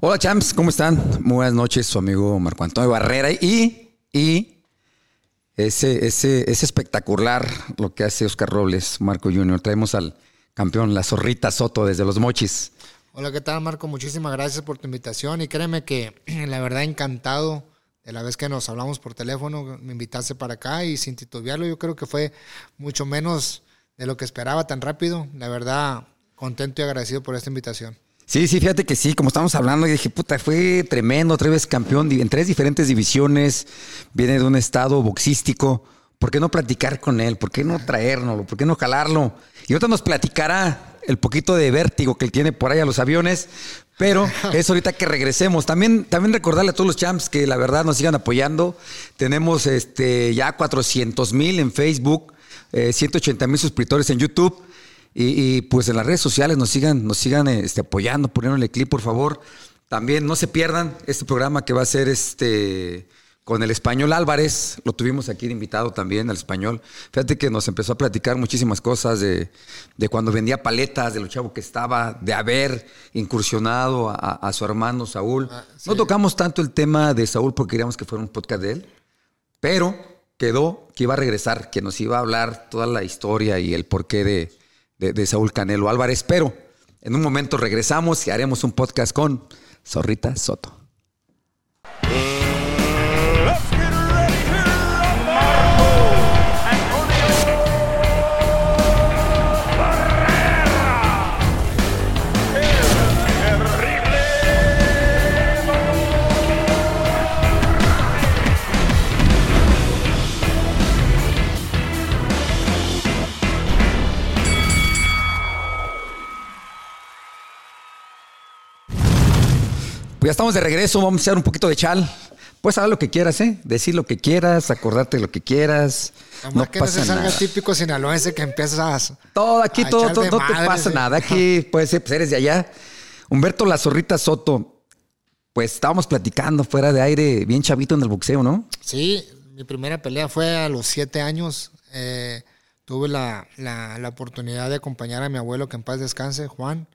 Hola champs, ¿cómo están? Muy buenas noches, su amigo Marco Antonio Barrera y, y ese, ese, es espectacular lo que hace Oscar Robles, Marco Junior. Traemos al campeón, la zorrita Soto desde los Mochis. Hola, ¿qué tal Marco? Muchísimas gracias por tu invitación y créeme que la verdad encantado de la vez que nos hablamos por teléfono, me invitaste para acá y sin titubearlo yo creo que fue mucho menos de lo que esperaba tan rápido. La verdad, contento y agradecido por esta invitación. Sí, sí, fíjate que sí, como estamos hablando, y dije, puta, fue tremendo, otra vez campeón en tres diferentes divisiones, viene de un estado boxístico. ¿Por qué no platicar con él? ¿Por qué no traérnoslo? ¿Por qué no jalarlo? Y ahorita nos platicará el poquito de vértigo que él tiene por ahí a los aviones, pero es ahorita que regresemos. También, también recordarle a todos los champs que la verdad nos sigan apoyando. Tenemos este, ya 400 mil en Facebook, 180 eh, mil suscriptores en YouTube. Y, pues en las redes sociales nos sigan, nos sigan este, apoyando, poniéndole clip, por favor. También no se pierdan este programa que va a ser este con el español Álvarez, lo tuvimos aquí de invitado también, al español. Fíjate que nos empezó a platicar muchísimas cosas de, cuando vendía paletas, de lo chavo que estaba, de haber incursionado a, su hermano Saúl. Ah, no tocamos tanto el tema de Saúl porque queríamos que fuera un podcast de él, pero quedó que iba a regresar, que nos iba a hablar toda la historia y el porqué de, de, Saúl Canelo Álvarez. Pero en un momento regresamos y haremos un podcast con Zorrita Soto. Ya estamos de regreso, vamos a hacer un poquito de chal. Puedes hablar lo que quieras, ¿eh? Decir lo que quieras, acordarte de lo que quieras. no que pasa no nada. típico sinaloense que empiezas Todo, aquí todo, todo, no te pasa nada. Aquí puede ser, pues eres de allá. Humberto La Zorrita Soto, pues estábamos platicando fuera de aire, bien chavito en el boxeo, ¿no? Sí, mi primera pelea fue a los siete años. Eh, tuve la, la, la oportunidad de acompañar a mi abuelo, que en paz descanse, Juan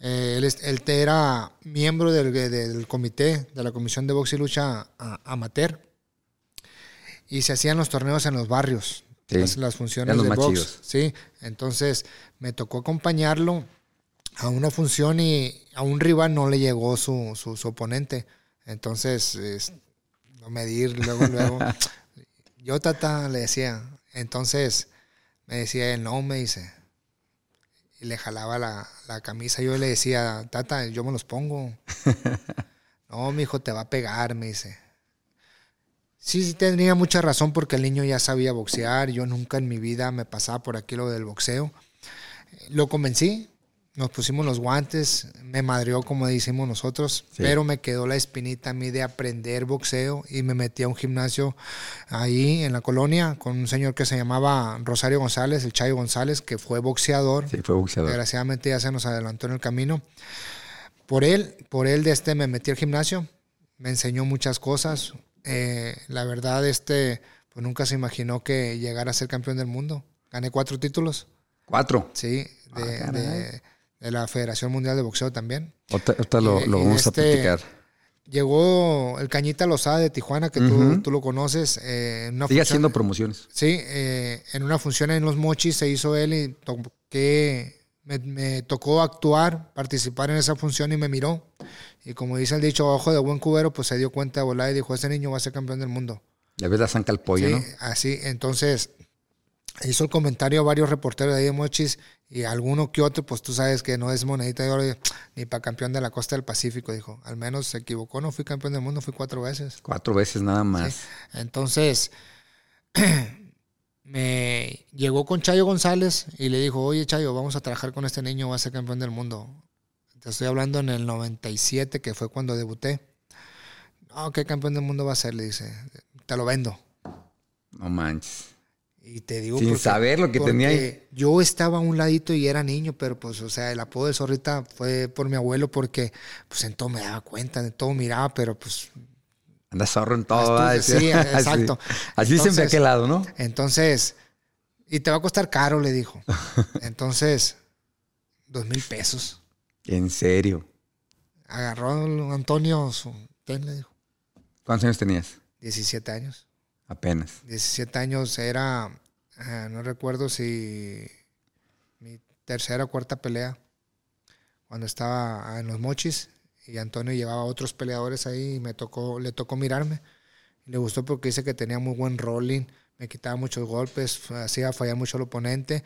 eh, él, él, era miembro del, del, comité de la Comisión de Box y Lucha Amateur y se hacían los torneos en los barrios, las, funciones de box. Sí, entonces me tocó acompañarlo a una función y a un rival no le llegó su, su, oponente. Entonces, es, medir luego, luego. Yo, tata, le decía. Entonces, me decía él, no, me dice, y le jalaba la, la, camisa. Yo le decía, tata, yo me los pongo. no, mi hijo te va a pegar, me dice. Sí, sí, tenía mucha razón porque el niño ya sabía boxear. Yo nunca en mi vida me pasaba por aquí lo del boxeo. Lo convencí, nos pusimos los guantes, me madrió como decimos nosotros, pero me quedó la espinita a mí de aprender boxeo y me metí a un gimnasio ahí en la colonia con un señor que se llamaba Rosario González, el Chayo González, que fue boxeador. Sí, fue boxeador. Desgraciadamente ya se nos adelantó en el camino. Por él, por él de este me metí al gimnasio, me enseñó muchas cosas. Eh, la verdad, este, pues nunca se imaginó que llegara a ser campeón del mundo. Gané cuatro títulos. ¿Cuatro? Sí, de ah, de la Federación Mundial de Boxeo también. Ahorita lo, lo vamos a este, platicar. Llegó el Cañita Lozada de Tijuana, que tú, tú, lo conoces. Eh, Sigue haciendo promociones. Sí, eh, en una función en Los Mochis se hizo él y toqué, me, me, tocó actuar, participar en esa función y me miró. Y como dice el dicho, ojo de buen cubero, pues se dio cuenta de volar y dijo, este niño va a ser campeón del mundo. Ya ves la zanca al pollo, sí, Así, entonces hizo el comentario a varios reporteros de ahí de Mochis y alguno que otro, pues tú sabes que no es monedita de oro ni para campeón de la costa del Pacífico, dijo. Al menos se equivocó, no fui campeón del mundo, fui cuatro veces. Cuatro veces nada más. Entonces, me llegó con Chayo González y le dijo, oye Chayo, vamos a trabajar con este niño, va a ser campeón del mundo. Te estoy hablando en el 97, que fue cuando debuté. No, ¿qué campeón del mundo va a ser? Le dice, te lo vendo. No manches. Y te digo. Sin saber lo que tenía ahí. Yo estaba a un ladito y era niño, pero pues, o sea, el apodo de Zorrita fue por mi abuelo porque, pues, en todo me daba cuenta, en todo miraba, pero pues. Anda zorro en todo. sí, exacto. Así siempre a aquel lado, ¿no? Entonces, y te va a costar caro, le dijo. Entonces, dos mil pesos. ¿En serio? Agarró Antonio su ten, le dijo. ¿Cuántos años tenías? 17 años. Apenas. 17 años era, ah, no recuerdo si mi tercera o cuarta pelea, cuando estaba en los mochis y Antonio llevaba a otros peleadores ahí y me tocó, le tocó mirarme. Y le gustó porque dice que tenía muy buen rolling, me quitaba muchos golpes, hacía fallar mucho al oponente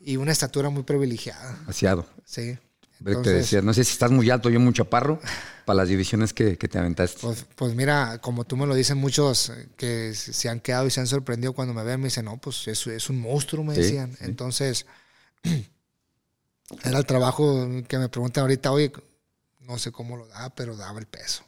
y una estatura muy privilegiada. Asiado. Sí. Te Entonces, decía, no sé si estás muy alto, yo muy chaparro, para las divisiones que, que te aventaste. Pues, pues mira, como tú me lo dicen muchos eh, que se han quedado y se han sorprendido cuando me ven, me dicen, no, pues es, es un monstruo, me Sí, decían. sí. Entonces, era el trabajo que me preguntan ahorita, oye, no sé cómo lo da, pero daba el peso.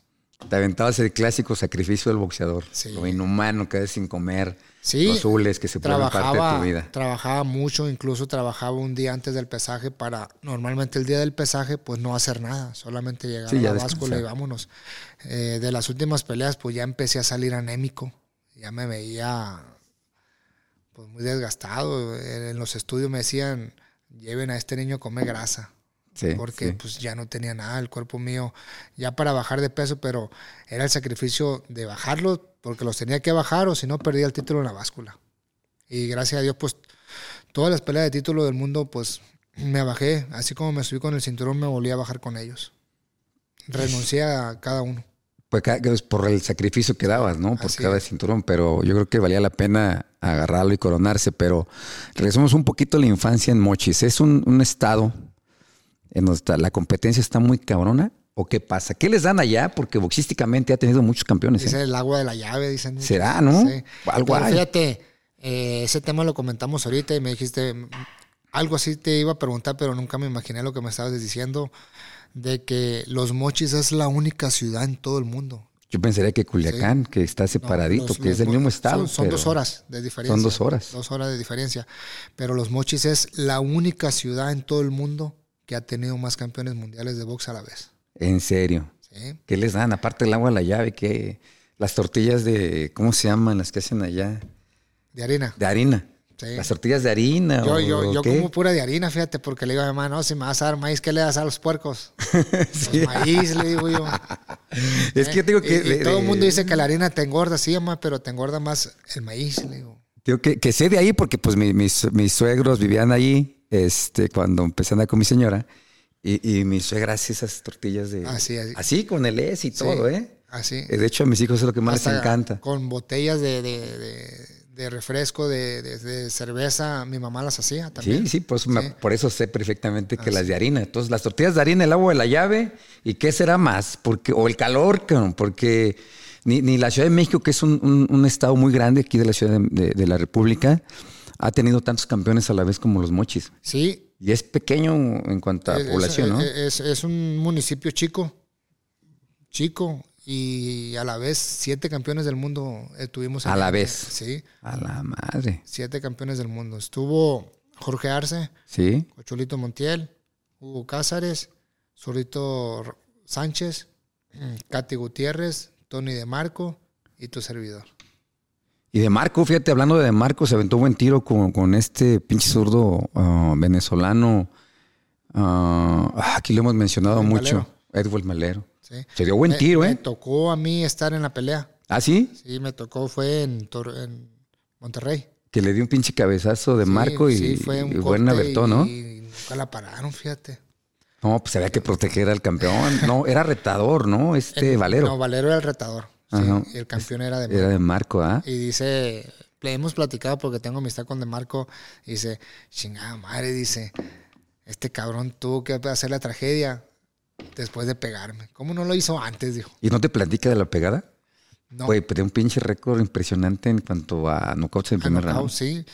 Te aventabas el clásico sacrificio del boxeador. Sí. Lo inhumano, que sin comer. Sí, Los azules que se vuelven parte de tu vida. trabajaba mucho, incluso trabajaba un día antes del pesaje para, normalmente el día del pesaje, pues no hacer nada, solamente llegar Sí, a la báscula y vámonos. Eh, de las últimas peleas, pues ya empecé a salir anémico, ya me veía pues muy desgastado. En los estudios me decían, lleven a este niño a comer grasa Sí, porque sí. pues ya no tenía nada el cuerpo mío ya para bajar de peso, pero era el sacrificio de bajarlo porque los tenía que bajar o si no perdía el título en la báscula. Y gracias a Dios pues todas las peleas de título del mundo pues me bajé, así como me subí con el cinturón me volví a bajar con ellos. Renuncié a cada uno. Pues por el sacrificio que dabas, ¿no? Por Así cada es. cinturón, pero yo creo que valía la pena agarrarlo y coronarse. Pero regresamos un poquito a la infancia en Mochis. ¿Es un, un estado en está- la competencia está muy cabrona? ¿O qué pasa? ¿Qué les dan allá? Porque boxísticamente ha tenido muchos campeones. ¿eh? El agua de la llave, dicen. muchos. ¿Será, no? Algo Pero fíjate, eh, ese tema lo comentamos ahorita y me dijiste, algo así te iba a preguntar, pero nunca me imaginé lo que me estabas diciendo, de que Los Mochis es la única ciudad en todo el mundo. Yo pensaría que Culiacán, que está No, separadito, los- que los es del Mo- mismo estado. Son, dos horas de diferencia. Son dos horas. Dos horas de diferencia. Pero Los Mochis es la única ciudad en todo el mundo que ha tenido más campeones mundiales de box a la vez. En serio. ¿sí? ¿Qué les dan? Aparte del agua a la llave, que las tortillas de, ¿cómo se llaman las que hacen allá? De harina. De harina. Sí. Las tortillas de harina. Yo, o, yo, yo qué? como pura de harina, fíjate, porque le digo a mi mamá, no, si me vas a dar maíz, ¿qué le das a los puercos? Sí. Pues maíz, le digo yo. Es que digo que. Y, y de- todo el mundo dice que la harina te engorda, sí, mamá, pero te engorda más el maíz, le digo. Digo que, que sé de ahí porque pues mi- mis, mis suegros vivían allí este, cuando empecé a andar con mi señora y, y mi suegra hace esas tortillas de... Así, así. Así, con el es y todo, ¿eh? Así. Eh, De hecho, a mis hijos es lo que más Hasta les encanta. Con botellas de, de, de- de refresco, de, de- de cerveza, mi mamá las hacía también. Sí, sí, por eso, me- por eso sé perfectamente que Ah, las de harina. Entonces, las tortillas de harina, el agua de la llave, ¿y qué será más? Porque, o el calor, porque ni, ni la Ciudad de México, que es un, un- un estado muy grande aquí de la Ciudad de la República, ha tenido tantos campeones a la vez como los mochis. Sí. Y es pequeño en cuanto a es, población, ¿no? es- es un municipio chico, chico, y a la vez siete campeones del mundo eh, tuvimos. A la vez. Sí, A la madre. siete campeones del mundo. Estuvo Jorge Arce, Sí. Cocholito Montiel, Hugo Cázares, Zurito R- Sánchez, Katy Gutiérrez, Tony De Marco y tu servidor. Y de Marco, fíjate, hablando de Marco, se aventó buen tiro con, con este pinche zurdo ah, venezolano. ah, aquí lo hemos mencionado mucho. Malero. Edward Malero. ¿sí? Se dio buen Me- tiro, Me ¿eh? tocó a mí estar en la pelea. ¿Ah, sí? Sí, me tocó, fue en, Monterrey. Que le dio un pinche cabezazo de Sí, Marco y, sí, fue un y buen corte abertón, ¿no? Y nunca la pararon, fíjate. No, pues había que proteger al campeón. No, era retador, ¿no? Este Valero. No, Valero era el retador. Sí, y el campeón era de Era de Marco, ¿ah? Y dice, le hemos platicado porque tengo amistad con De Marco. Y dice, chingada madre, dice, este cabrón tuvo que hacer la tragedia después de pegarme. ¿Cómo no lo hizo antes? Dijo. ¿Y no te platica de la pegada? No, Güey, pero un pinche récord impresionante en cuanto a knockouts en primer round. sí.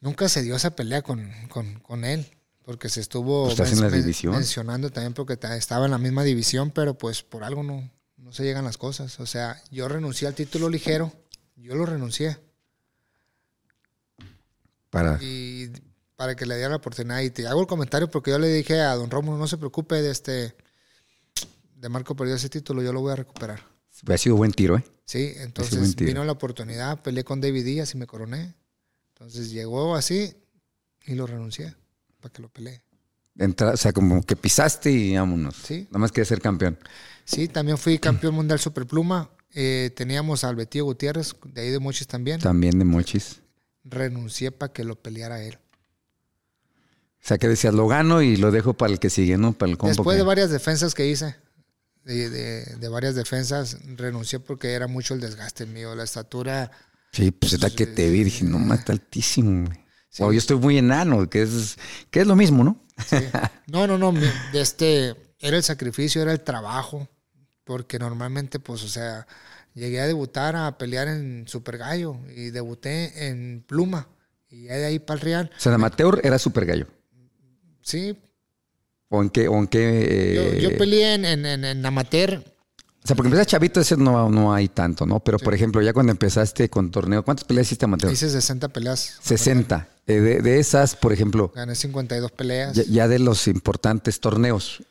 Nunca se dio esa pelea con, con, con él. Porque se estuvo Pues estás en la men- división. mencionando también porque ta- estaba en la misma división, pero pues por algo no, no se llegan las cosas. O sea, yo renuncié al título ligero, yo lo renuncié. Para... y para que le diera la oportunidad. Y te hago el comentario porque yo le dije a don Rómulo, no se preocupe, de este de Marco perdió ese título, yo lo voy a recuperar. Ha sido buen tiro, ¿eh? Sí, entonces tiro. vino la oportunidad, peleé con David Díaz y me coroné. Entonces llegó así y lo renuncié para que lo pelee. Entra- o sea, como que pisaste y vámonos. Sí. Nada más quería ser campeón. Sí, también fui campeón mundial superpluma. Eh, teníamos al Betío Gutiérrez, de ahí de Mochis también. También de mochis. Renuncié para que lo peleara él. O sea, que decías, lo gano y lo dejo para el que sigue, ¿no? Para el combo. Después que- de varias defensas que hice, de, de- de varias defensas, renuncié porque era mucho el desgaste mío. La estatura, Sí, pues está que te vi. Dije, no, más altísimo, güey. O yo estoy muy enano, que es, que es lo mismo, ¿no? Sí. No, no, no. De este, era el sacrificio, era el trabajo. Porque normalmente, pues, o sea, llegué a debutar a pelear en Super Gallo y debuté en Pluma. Y ya de ahí para el Real. O sea, amateur era super gallo. Sí, ¿O en qué? O en qué yo, eh, yo peleé en, en, en- en amateur. O sea, porque empezaste chavito, ese no, no hay tanto, ¿no? Pero, por ejemplo, ya cuando empezaste con torneo, ¿cuántas peleas hiciste amateur? Hice 60 peleas. 60. Eh, de, de esas, por ejemplo, Gané 52 peleas. ya, ya de los importantes torneos,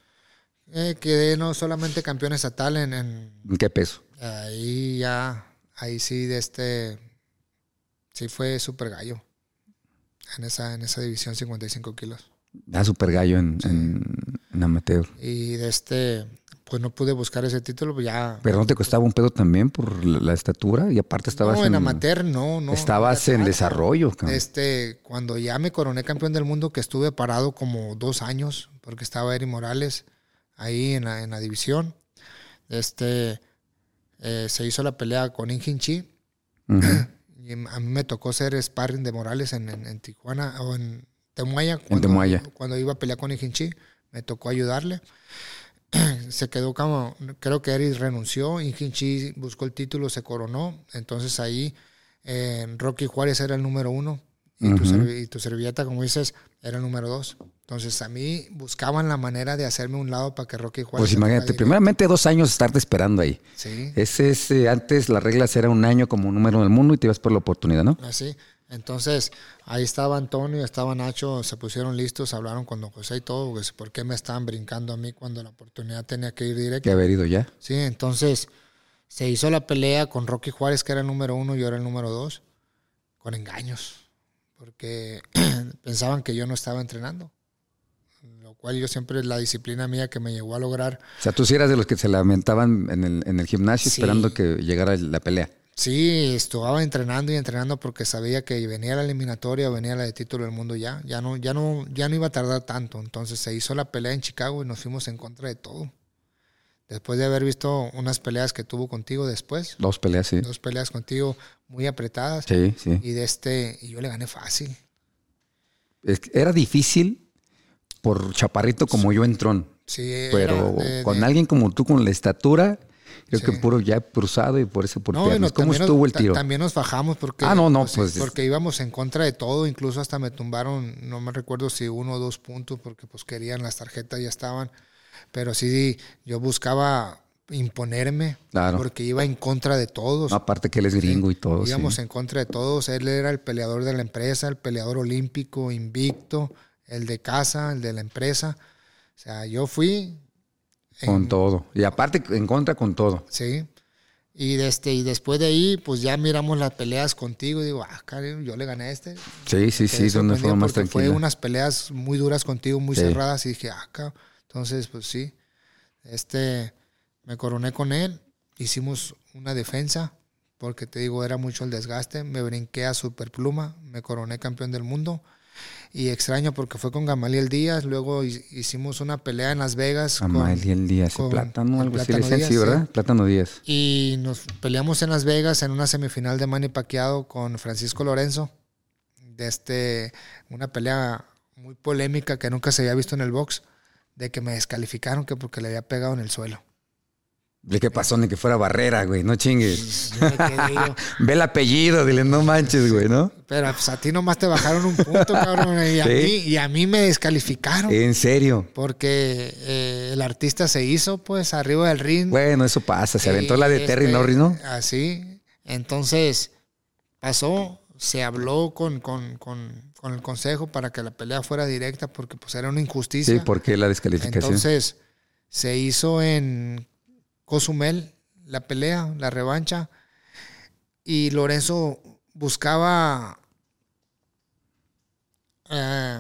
Eh, quedé no solamente campeón estatal en, en- ¿en qué peso? ahí ya ahí sí de este sí fue super gallo en esa en esa división 55 kilos Ya super gallo en, en, en amateur. y de este pues no pude buscar ese título pues ya Pero no te costaba un pedo también por la, la estatura y aparte estabas no, en amateur no no estabas en desarrollo, cabrón. este cuando ya me coroné campeón del mundo que estuve parado como dos años porque estaba Eri Morales ahí en la, en la división este eh, se hizo la pelea con Injin Chi Ujú. Y a mí me tocó ser sparring de Morales en, en- en Tijuana o en Temuaya. Cuando, Temuaya. Cuando iba a pelear con Ijinchi, me tocó ayudarle. se quedó como, creo que Eris renunció, Ijinchi buscó el título, se coronó. Entonces ahí eh, Rocky Juárez era el número uno y, tu y tu servilleta, como dices, era el número dos. Entonces a mí buscaban la manera de hacerme un lado para que Rocky Juárez... Pues imagínate, primeramente dos años estarte esperando ahí. Sí. Ese es, eh, antes las reglas era un año como número del mundo y te ibas por la oportunidad, ¿no? Así. Entonces, ahí estaba Antonio, estaba Nacho, se pusieron listos, hablaron con don José y todo, pues, ¿por qué me estaban brincando a mí cuando la oportunidad tenía que ir Que directo? haber ido ya. Sí, entonces se hizo la pelea con Rocky Juárez, que era el número uno, y yo era el número dos, con engaños, porque pensaban que yo no estaba entrenando, lo cual yo siempre, la disciplina mía que me llegó a lograr O sea, tú sí eras de los que se lamentaban en el, en el gimnasio Sí. esperando que llegara la pelea. Sí, estaba entrenando y entrenando porque sabía que venía la eliminatoria, venía la de título del mundo ya, ya no, ya no, ya no iba a tardar tanto. Entonces se hizo la pelea en Chicago y nos fuimos en contra de todo. Después de haber visto unas peleas que tuvo contigo después, Dos peleas, sí. dos peleas contigo muy apretadas Sí, sí. y de este y yo le gané fácil. Era difícil por chaparrito como yo entrón. Sí, era Pero de- con alguien como tú, con la estatura, creo que Sí. puro ya cruzado y por eso por No, piernas. ¿Cómo también nos- estuvo el tiro? También nos bajamos porque, Ah, no, no, sí, pues- porque íbamos en contra de todo, incluso hasta me tumbaron, no me recuerdo si uno o dos puntos, porque pues querían las tarjetas, ya estaban, pero sí, yo buscaba imponerme, Claro. porque iba en contra de todos. No, aparte que él es gringo y todo. sí. Íbamos en contra de todos, él era el peleador de la empresa, el peleador olímpico, invicto, el de casa, el de la empresa. O sea, yo fui en- Con todo. Y aparte en contra con todo. Sí. Y, este, y después de ahí, pues ya miramos las peleas contigo. Y digo, ah, yo le gané a este. Sí, sí, sí, Quedé de una sorprendido forma más porque Fue unas peleas muy duras contigo, muy Sí. cerradas. Y dije, ah, cabrón. Entonces, pues sí. Este, me coroné con él. Hicimos una defensa. Porque te digo, era mucho el desgaste. Me brinqué a Superpluma. Me coroné campeón del mundo. Y extraño porque fue con Gamaliel Díaz. Luego hi- hicimos una pelea en Las Vegas. Amalia Díaz, con plátano, algo así sí, ¿verdad? Plátano Díaz. y nos peleamos en Las Vegas en una semifinal de Manny Pacquiao con Francisco Lorenzo. De este, una pelea muy polémica que nunca se había visto en el box, de que me descalificaron que porque le había pegado en el suelo. ¿De qué pasó? Ni que fuera barrera, güey, no chingues. Ve el apellido, dile, no manches, güey, ¿no? Pero pues a ti nomás te bajaron un punto, cabrón, y a, Sí. mí, y a mí me descalificaron. En serio. Porque eh, el artista se hizo, pues, arriba del ring. Bueno, eso pasa. Se aventó la de Eh, Terry este, Norris, ¿no? Así. Entonces, pasó, se habló con, con, con, con el consejo para que la pelea fuera directa porque pues era una injusticia. Sí, porque la descalificación. Entonces, se hizo en Cozumel la pelea, la revancha, y Lorenzo buscaba eh,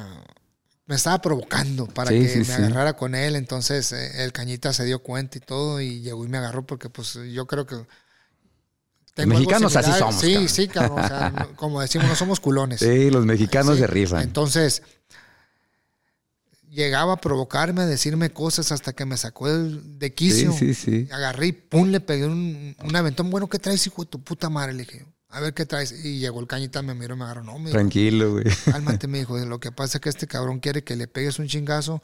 me estaba provocando para Sí, que sí, me sí. agarrara con él. Entonces eh, el cañita se dio cuenta y todo y llegó y me agarró porque pues yo creo que... algo mexicanos así somos, Sí, cabrón. sí, cabrón. o sea, como decimos, no somos culones. Sí, los mexicanos se rifan. Entonces, llegaba a provocarme, a decirme cosas hasta que me sacó el- de Sí, quicio. sí, sí. Agarré y pum, le pegué un, un aventón. Bueno, ¿qué traes, hijo de tu puta madre? Le dije, a ver qué traes. Y llegó el cañita, me miró y me agarró. No, me Tranquilo, güey. cálmate, me dijo. Lo que pasa es que este cabrón quiere que le pegues un chingazo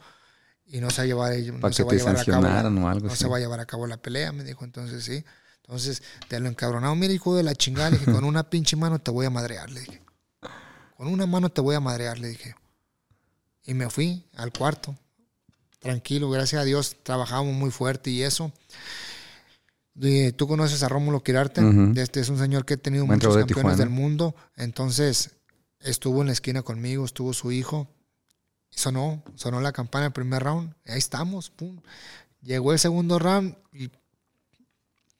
y no se va a llevar, no Para se que va a te llevar a cabo. la- o algo no así. se va a llevar a cabo la pelea, me dijo. Entonces, sí. Entonces, te lo encabronado. Mira, hijo de la chingada. Le dije, con una pinche mano te voy a madrear, le dije. Con una mano te voy a madrear, le dije. Y me fui al cuarto. Tranquilo, gracias a Dios. Trabajábamos muy fuerte y eso. Y Tú conoces a Rómulo Quirarte. Este es un señor que ha tenido Buen muchos de campeones Tijuana. del mundo. Entonces, estuvo en la esquina conmigo, estuvo su hijo. Sonó, sonó la campana el primer round. ahí estamos, pum. Llegó el segundo round y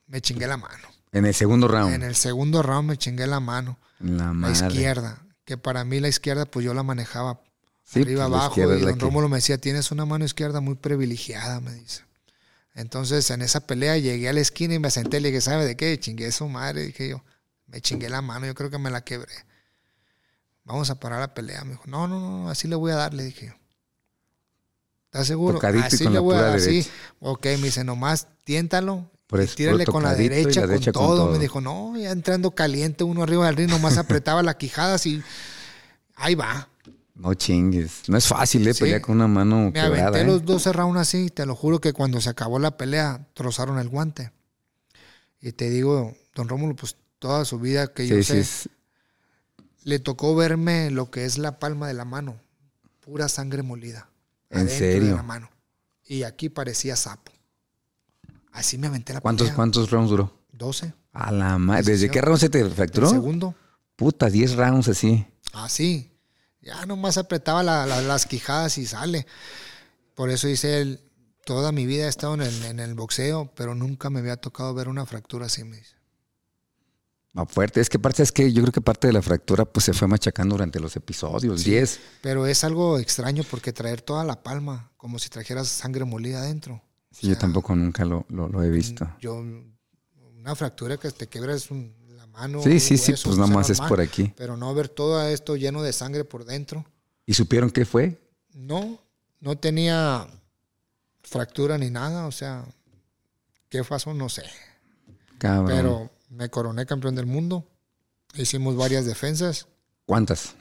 me chingué la mano. En el segundo round. En el segundo round me chingué la mano. La La madre. izquierda. Que para mí la izquierda, pues yo la manejaba Sí, arriba pues, abajo. Y don que- Rómulo me decía, tienes una mano izquierda muy privilegiada, me dice. Entonces, en esa pelea llegué a la esquina y me senté y le dije, ¿sabe de qué? Chingué su madre, dije yo. Me chingué la mano, yo creo que me la quebré. Vamos a parar la pelea. Me dijo, no, no, no, así le voy a dar, le dije. ¿Estás seguro? Tocadito y así con le la voy a dar, sí. derecha. Ok, me dice, nomás tiéntalo. Por y tírale con la derecha, con, todo. Me dijo, no, ya entrando caliente uno arriba del ring, nomás apretaba las quijadas y ahí va. No chingues. No es fácil, ¿eh? Sí. Pelear con una mano Me quebrada, aventé ¿eh? los 12 rounds así, te lo juro que cuando se acabó la pelea, trozaron el guante. Y te digo, don Rómulo, pues toda su vida que yo Sí, sé, sí. le tocó verme lo que es la palma de la mano, pura sangre molida. ¿En serio? De la mano. Y aquí parecía sapo. Así me aventé la ¿Cuántos, pelea. ¿Cuántos rounds duró? 12. A la madre. ¿Desde qué round se te El fracturó? segundo. Puta, 10 rounds así. Así. Ya nomás apretaba la- la- las quijadas y sale. Por eso dice él, toda mi vida he estado en el, en el boxeo, pero nunca me había tocado ver una fractura así, me dice. Fuerte. Es que parte es que yo creo que parte de la fractura pues se fue machacando durante los episodios. 10. Pero es algo extraño porque traer toda la palma, como si trajeras sangre molida adentro. Sí, yo tampoco nunca lo, lo- lo he visto. Yo, una fractura que te quebras un- la mano. Sí, sí, sí, pues nada más es por aquí. Pero no ver todo esto lleno de sangre por dentro. ¿Y supieron qué fue? No, no tenía fractura ni nada, o sea, ¿qué pasó? No sé. Cabrón. Pero me coroné campeón del mundo. Hicimos varias defensas. ¿Cuántas?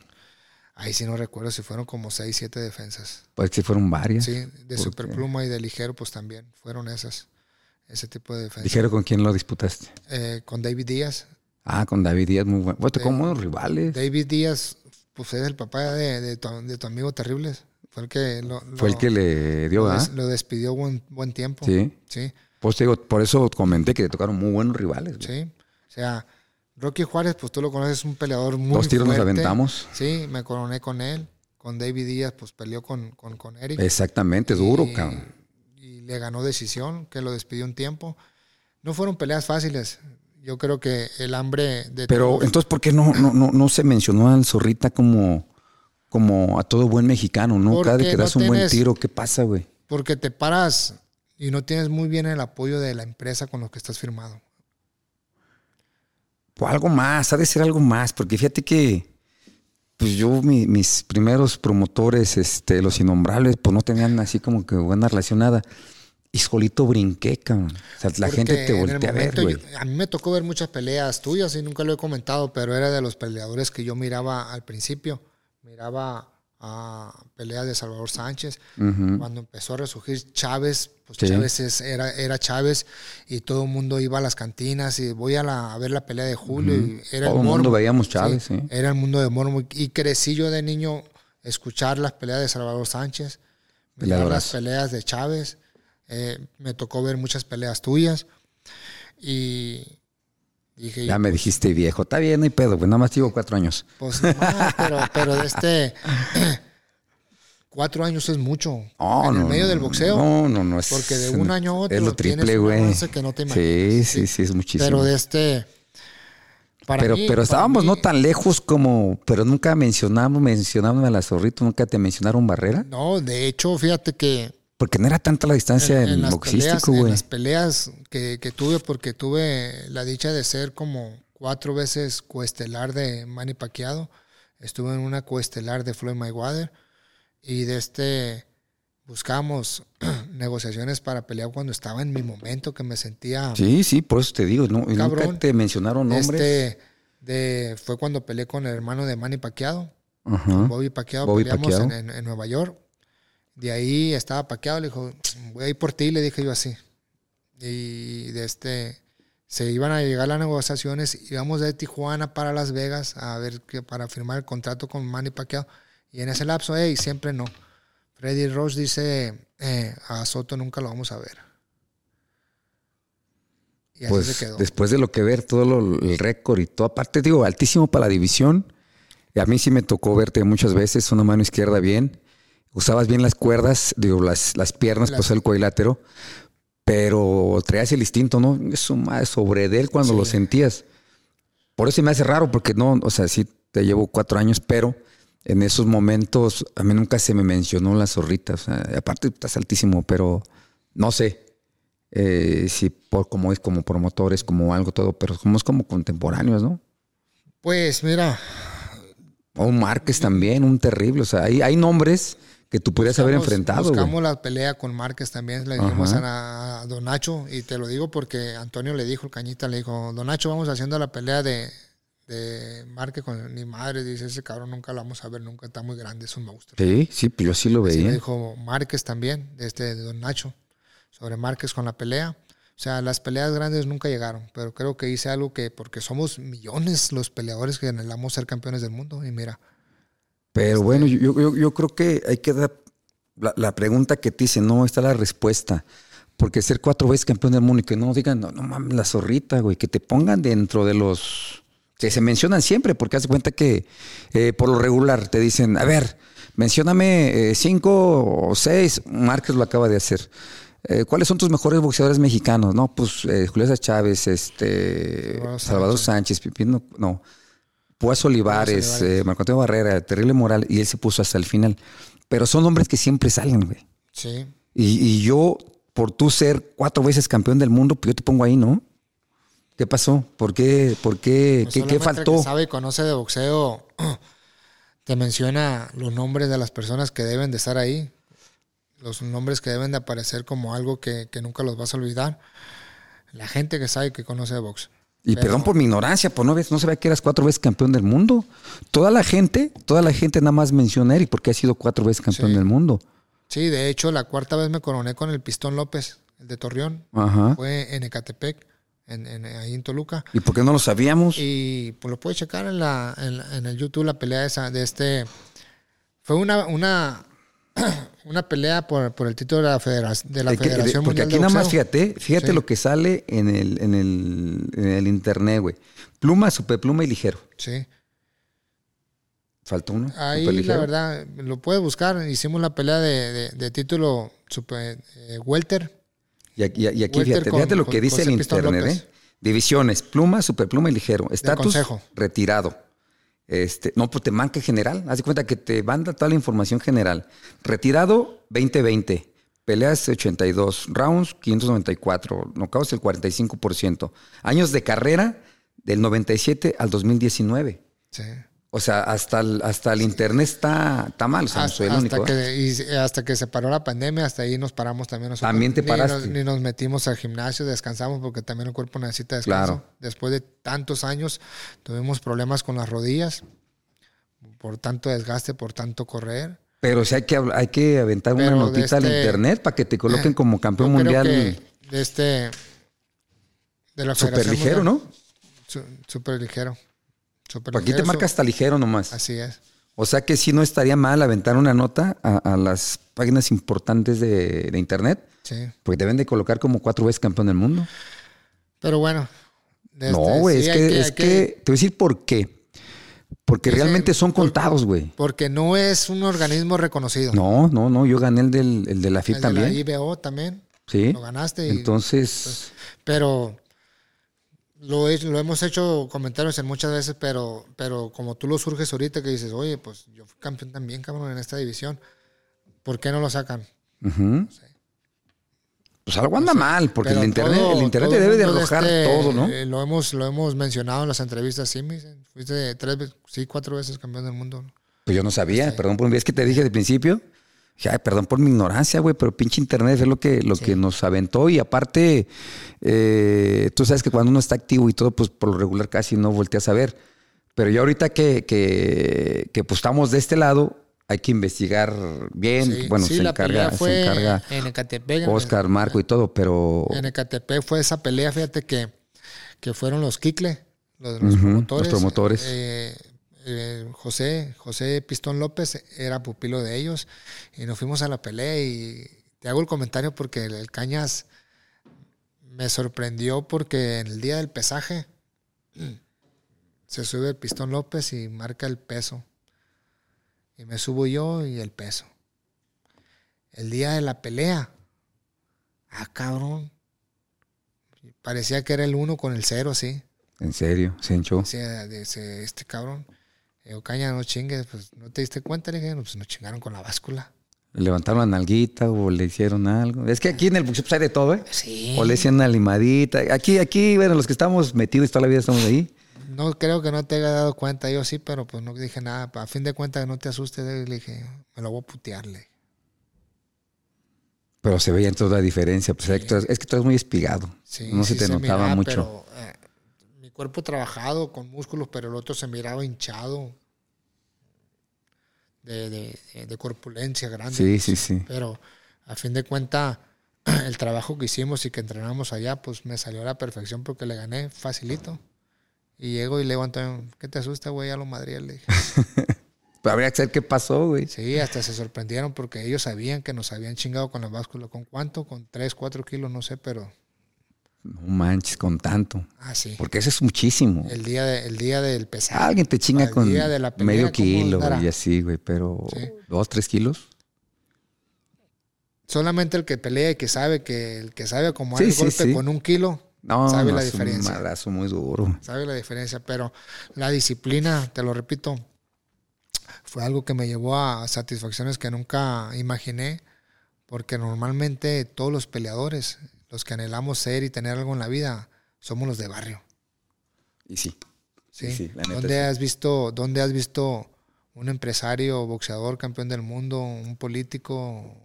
Ahí sí no recuerdo si fueron como 6, 7 defensas. Pues que fueron varias. Sí, de ¿Por superpluma y de ligero, pues también fueron esas. Ese tipo de defensas. Dijeron con quién lo disputaste. Eh, con David Díaz. Ah, con David Díaz, muy bueno. Eh, como buenos rivales. David Díaz, pues es el papá de, de tu, de tu amigo Terribles. Fue el que lo, Fue el lo- que le dio, lo, des- lo despidió buen, buen tiempo. Sí. Sí, Pues te digo, por eso comenté que te tocaron muy buenos rivales. güey. sí. O sea, Rocky Juárez, pues tú lo conoces, es un peleador muy Dos tiros nos aventamos. Sí, me coroné con él. Con David Díaz, pues peleó con, con, con Eric. Exactamente, duro, cabrón. y le ganó decisión, que lo despidió un tiempo. No fueron peleas fáciles. Yo creo que el hambre de Pero todos- entonces, ¿por qué no, no, no, no se mencionó al Zorrita como, como a todo buen mexicano, no? Cada vez Porque que das no un buen tiro, ¿qué pasa, güey? porque te paras y no tienes muy bien el apoyo de la empresa con lo que estás firmado. O algo más, ha de ser algo más, porque fíjate que pues yo, mi- mis primeros promotores, este, los innombrables, pues no tenían así como que buena relación nada. Y solito brinqué, cabrón. O sea, la Porque gente te voltea a ver, güey. a mí me tocó ver muchas peleas tuyas y nunca lo he comentado, pero era de los peleadores que yo miraba al principio. Miraba a peleas de Salvador Sánchez. Cuando empezó a resurgir Chávez, pues Sí. Chávez es- era, era Chávez y todo el mundo iba a las cantinas y voy a, la- a ver la pelea de Julio. y era Todo el mundo veíamos Chávez, sí. Era el mundo de morbo. Y crecí yo de niño escuchar las peleas de Salvador Sánchez, mirar las peleas de Chávez. Eh, me tocó ver muchas peleas tuyas. Y dije, Ya me dijiste viejo, está bien, no hay pedo, güey, nada más llevo cuatro años. pues no pero, pero de este... Cuatro años es mucho. En el medio no, del boxeo. No, no, no. Es, Porque de un año a otro Es lo tienes triple, güey. que no te Sí, imaginas, sí, sí. sí, es muchísimo. Pero de este. Para pero, mí- pero estábamos mí- no tan lejos como, pero nunca mencionamos, mencionamos a la zorrita, nunca te mencionaron Barrera, No, de hecho, fíjate que porque no era tanta la distancia en, en, en peleas, boxístico, en güey. las peleas que, que tuve, porque tuve la dicha de ser como cuatro veces coestelar de Manny Pacquiao, estuve en una coestelar de Floyd Mayweather y de este buscamos negociaciones para pelear cuando estaba en mi momento que me sentía Sí, sí, por eso te digo, no, y nunca Cabrón. te mencionaron nombres. este de fue cuando peleé con el hermano de Manny Pacquiao Ajá. con Bobby Pacquiao Bobby peleamos Pacquiao. En, en- en Nueva York. De ahí estaba Pacquiao, le dijo, voy a ir por ti, le dije yo así. Y de este, se iban a llegar las negociaciones, íbamos de Tijuana para Las Vegas a ver que para firmar el contrato con Manny Pacquiao. Y en ese lapso, hey, siempre no. Freddy Roach dice, eh, a Soto nunca lo vamos a ver. Y así Pues se quedó. después de lo que ver, todo lo- el récord y todo, aparte digo, altísimo para la división. Y a mí sí me tocó verte muchas veces, una mano izquierda bien. Usabas bien las cuerdas, digo, las, las piernas, pues el cuadrilátero. Pero traías el instinto, ¿no? Eso más sobre de él cuando Sí. lo sentías. Por eso me hace raro, porque no, o sea, sí te llevo cuatro años, pero en esos momentos a mí nunca se me mencionó la zorrita. O sea, aparte estás altísimo, pero no sé eh, si por como es como promotores, como algo todo, pero somos como contemporáneos, ¿no? Pues mira, O un Márquez también, un terrible. O sea, hay, hay nombres que tú podrías haber enfrentado. Buscamos la pelea con Márquez también, le dijimos Ajá. a, a Don Nacho, y te lo digo porque Antonio le dijo, el cañita le dijo, Don Nacho, vamos haciendo la pelea de, de Márquez con mi madre, dice, ese cabrón nunca lo vamos a ver, nunca está muy grande, es un monstruo. Sí, sí, pues yo sí lo Así le veía. dijo Márquez también, de este de Don Nacho, sobre Márquez con la pelea. O sea, las peleas grandes nunca llegaron, pero creo que hice algo que, porque somos millones los peleadores que anhelamos ser campeones del mundo, y mira, Pero Este bueno, yo, yo, yo creo que hay que dar la, la pregunta que te dice, no, está la respuesta. Porque ser cuatro veces campeón del mundo y que no digan, no, no mames, la zorrita, güey, que te pongan dentro de los que se mencionan siempre, porque haz cuenta que eh, por lo regular te dicen, a ver, mencióname eh, cinco o seis, Márquez lo acaba de hacer. Eh, ¿Cuáles son tus mejores boxeadores mexicanos? No, pues eh, Julio Chávez, este, Salvador Salvador Sánchez, Pipino, no. Púas Olivares, Olivares. eh, Marco Antonio Barrera, Terrible Moral, y él se puso hasta el final. Pero son nombres que siempre salen, güey. sí, Y, y yo, por tú ser cuatro veces campeón del mundo, pues yo te pongo ahí, ¿no? ¿Qué pasó? ¿Por qué? ¿Por qué? Pues ¿Qué, faltó? Que sabe y conoce de boxeo, te menciona los nombres de las personas que deben de estar ahí, los nombres que deben de aparecer como algo que, que nunca los vas a olvidar. La gente que sabe y que conoce de box. Y Pero- perdón por mi ignorancia, por no, no sabía que eras cuatro veces campeón del mundo. Toda la gente, toda la gente nada más menciona a Eric porque ha sido cuatro veces campeón Sí. del mundo. Sí, de hecho, la cuarta vez me coroné con el Pistón López, el de Torreón. Ajá. Fue en Ecatepec, en, en- ahí en Toluca. ¿Y por qué no lo sabíamos? Y pues lo puedes checar en, la, en, en el YouTube, la pelea esa de este. Fue una, una, una pelea por, por el título de la, federa- de la De que- de- Federación porque Mundial aquí de nada más, fíjate, fíjate Sí. lo que sale en el, en el, en el internet, güey. Pluma, superpluma y ligero. Sí. Falta uno. Ahí, la verdad, lo puedes buscar. Hicimos la pelea de, de- título super, eh, Welter. Y aquí, y aquí Welter fíjate, con- fíjate lo con que dice el internet. ¿eh? Divisiones, pluma, superpluma y ligero. Estatus retirado. Este, no, pues te marca general. Haz de cuenta que te manda toda la información general. Retirado 2020. Peleas 82. Rounds 594. Knockouts el 45%. Años de carrera del 97 al 2019. Sí. O sea, hasta el, hasta el internet está, está mal. O sea, no Hasta, soy el hasta único. ¿eh? que, y hasta que se paró la pandemia, hasta ahí nos paramos también nosotros. También te Ni paraste. nos- Ni nos, metimos al gimnasio, descansamos porque también el cuerpo necesita descanso. Claro. Después de tantos años tuvimos problemas con las rodillas, por tanto desgaste, por tanto correr. Pero sí hay que, hay que aventar una Pero notita al este- internet para que te coloquen como campeón Yo creo mundial. que de este de la Super ligero, ¿no? Super ligero. Super Aquí te marca hasta ligero nomás. Así es. O sea que sí no estaría mal aventar una nota a, a las páginas importantes de, de internet, Sí. porque deben de colocar como cuatro veces campeón del mundo. Pero bueno. de no, este, güey, sí es, que, es que, te voy a decir por qué. Porque realmente son por- contados, güey. Porque no es un organismo reconocido. No, no, no, yo gané el, del, el de la El FIP de también. la IBO también. sí. Lo ganaste. y- Entonces, pero lo, lo hemos hecho comentarios en muchas veces, pero, pero como tú lo surges ahorita que dices, oye, pues yo fui campeón también, cabrón, en esta división. ¿Por qué no lo sacan? Pues algo anda mal, porque el internet, el internet debe de arrojar este, todo, ¿no? Eh, lo, hemos, lo hemos mencionado en las entrevistas, sí, me dicen, fuiste tres sí, cuatro veces campeón del mundo. Pues yo no sabía, perdón por un vez que te dije de principio. Ay, perdón por mi ignorancia, güey, pero pinche internet es lo que, lo que nos aventó. Y aparte, eh, tú sabes que cuando uno está activo y todo, pues por lo regular casi no volteas a ver. Pero ya ahorita que, que, que pues, estamos de este lado, hay que investigar bien. bueno, se, encarga, se encarga en Ecatepec, Oscar, Marco y todo, pero. En Ecatepec fue esa pelea, fíjate que, que fueron los Kikle, los, promotores. Los promotores. Eh, eh, José, José Pistón López era pupilo de ellos y nos fuimos a la pelea y te hago el comentario porque el, Cañas me sorprendió porque en el día del pesaje se sube el Pistón López y marca el peso y me subo yo y el peso. El día de la pelea, ah cabrón, parecía que era el uno con el cero, sí. ¿En serio? ¿Se hinchó? Sí, este cabrón. Digo, caña, no chingues, pues no te diste cuenta, le dije, pues nos chingaron con la báscula. ¿Le levantaron la nalguita o le hicieron algo? Es que aquí en el boxeo pues, hay de todo, ¿eh? Sí. O le hicieron una limadita. Aquí, aquí, bueno, los que estamos metidos toda la vida estamos ahí. No creo que no te haya dado cuenta, yo sí, pero pues no dije nada. A fin de cuentas, no te asustes, le dije, me lo voy a putearle. Pero se veía entonces la diferencia. Pues, es que tú eres muy espigado. Sí, no se te notaba mucho. Pero, eh, cuerpo trabajado con músculos, pero el otro se miraba hinchado. De, corpulencia grande. Sí, sí, sí. Pero a fin de cuentas, el trabajo que hicimos y que entrenamos allá, pues me salió a la perfección porque le gané facilito. Y llego y le digo ¿qué te asusta, güey? A lo Madrid, le dije. Pero habría que saber qué pasó, güey. Sí, hasta se sorprendieron porque ellos sabían que nos habían chingado con la báscula. ¿Con cuánto? Con 3, 4 kilos, no sé, pero no manches, con tanto. Ah, sí. Porque eso es muchísimo. El día, de, el día del pesado. Alguien te chinga con medio kilo y así, güey, pero dos, tres kilos. Solamente el que pelea y que sabe que el que sabe como sí, el golpe con un kilo no, sabe la diferencia. Un madrazo muy duro. Sabe la diferencia, pero la disciplina, te lo repito, fue algo que me llevó a satisfacciones que nunca imaginé, porque normalmente todos los peleadores los que anhelamos ser y tener algo en la vida, somos los de barrio. Y sí. Sí. ¿Dónde has visto, dónde has visto un empresario, boxeador, campeón del mundo, un político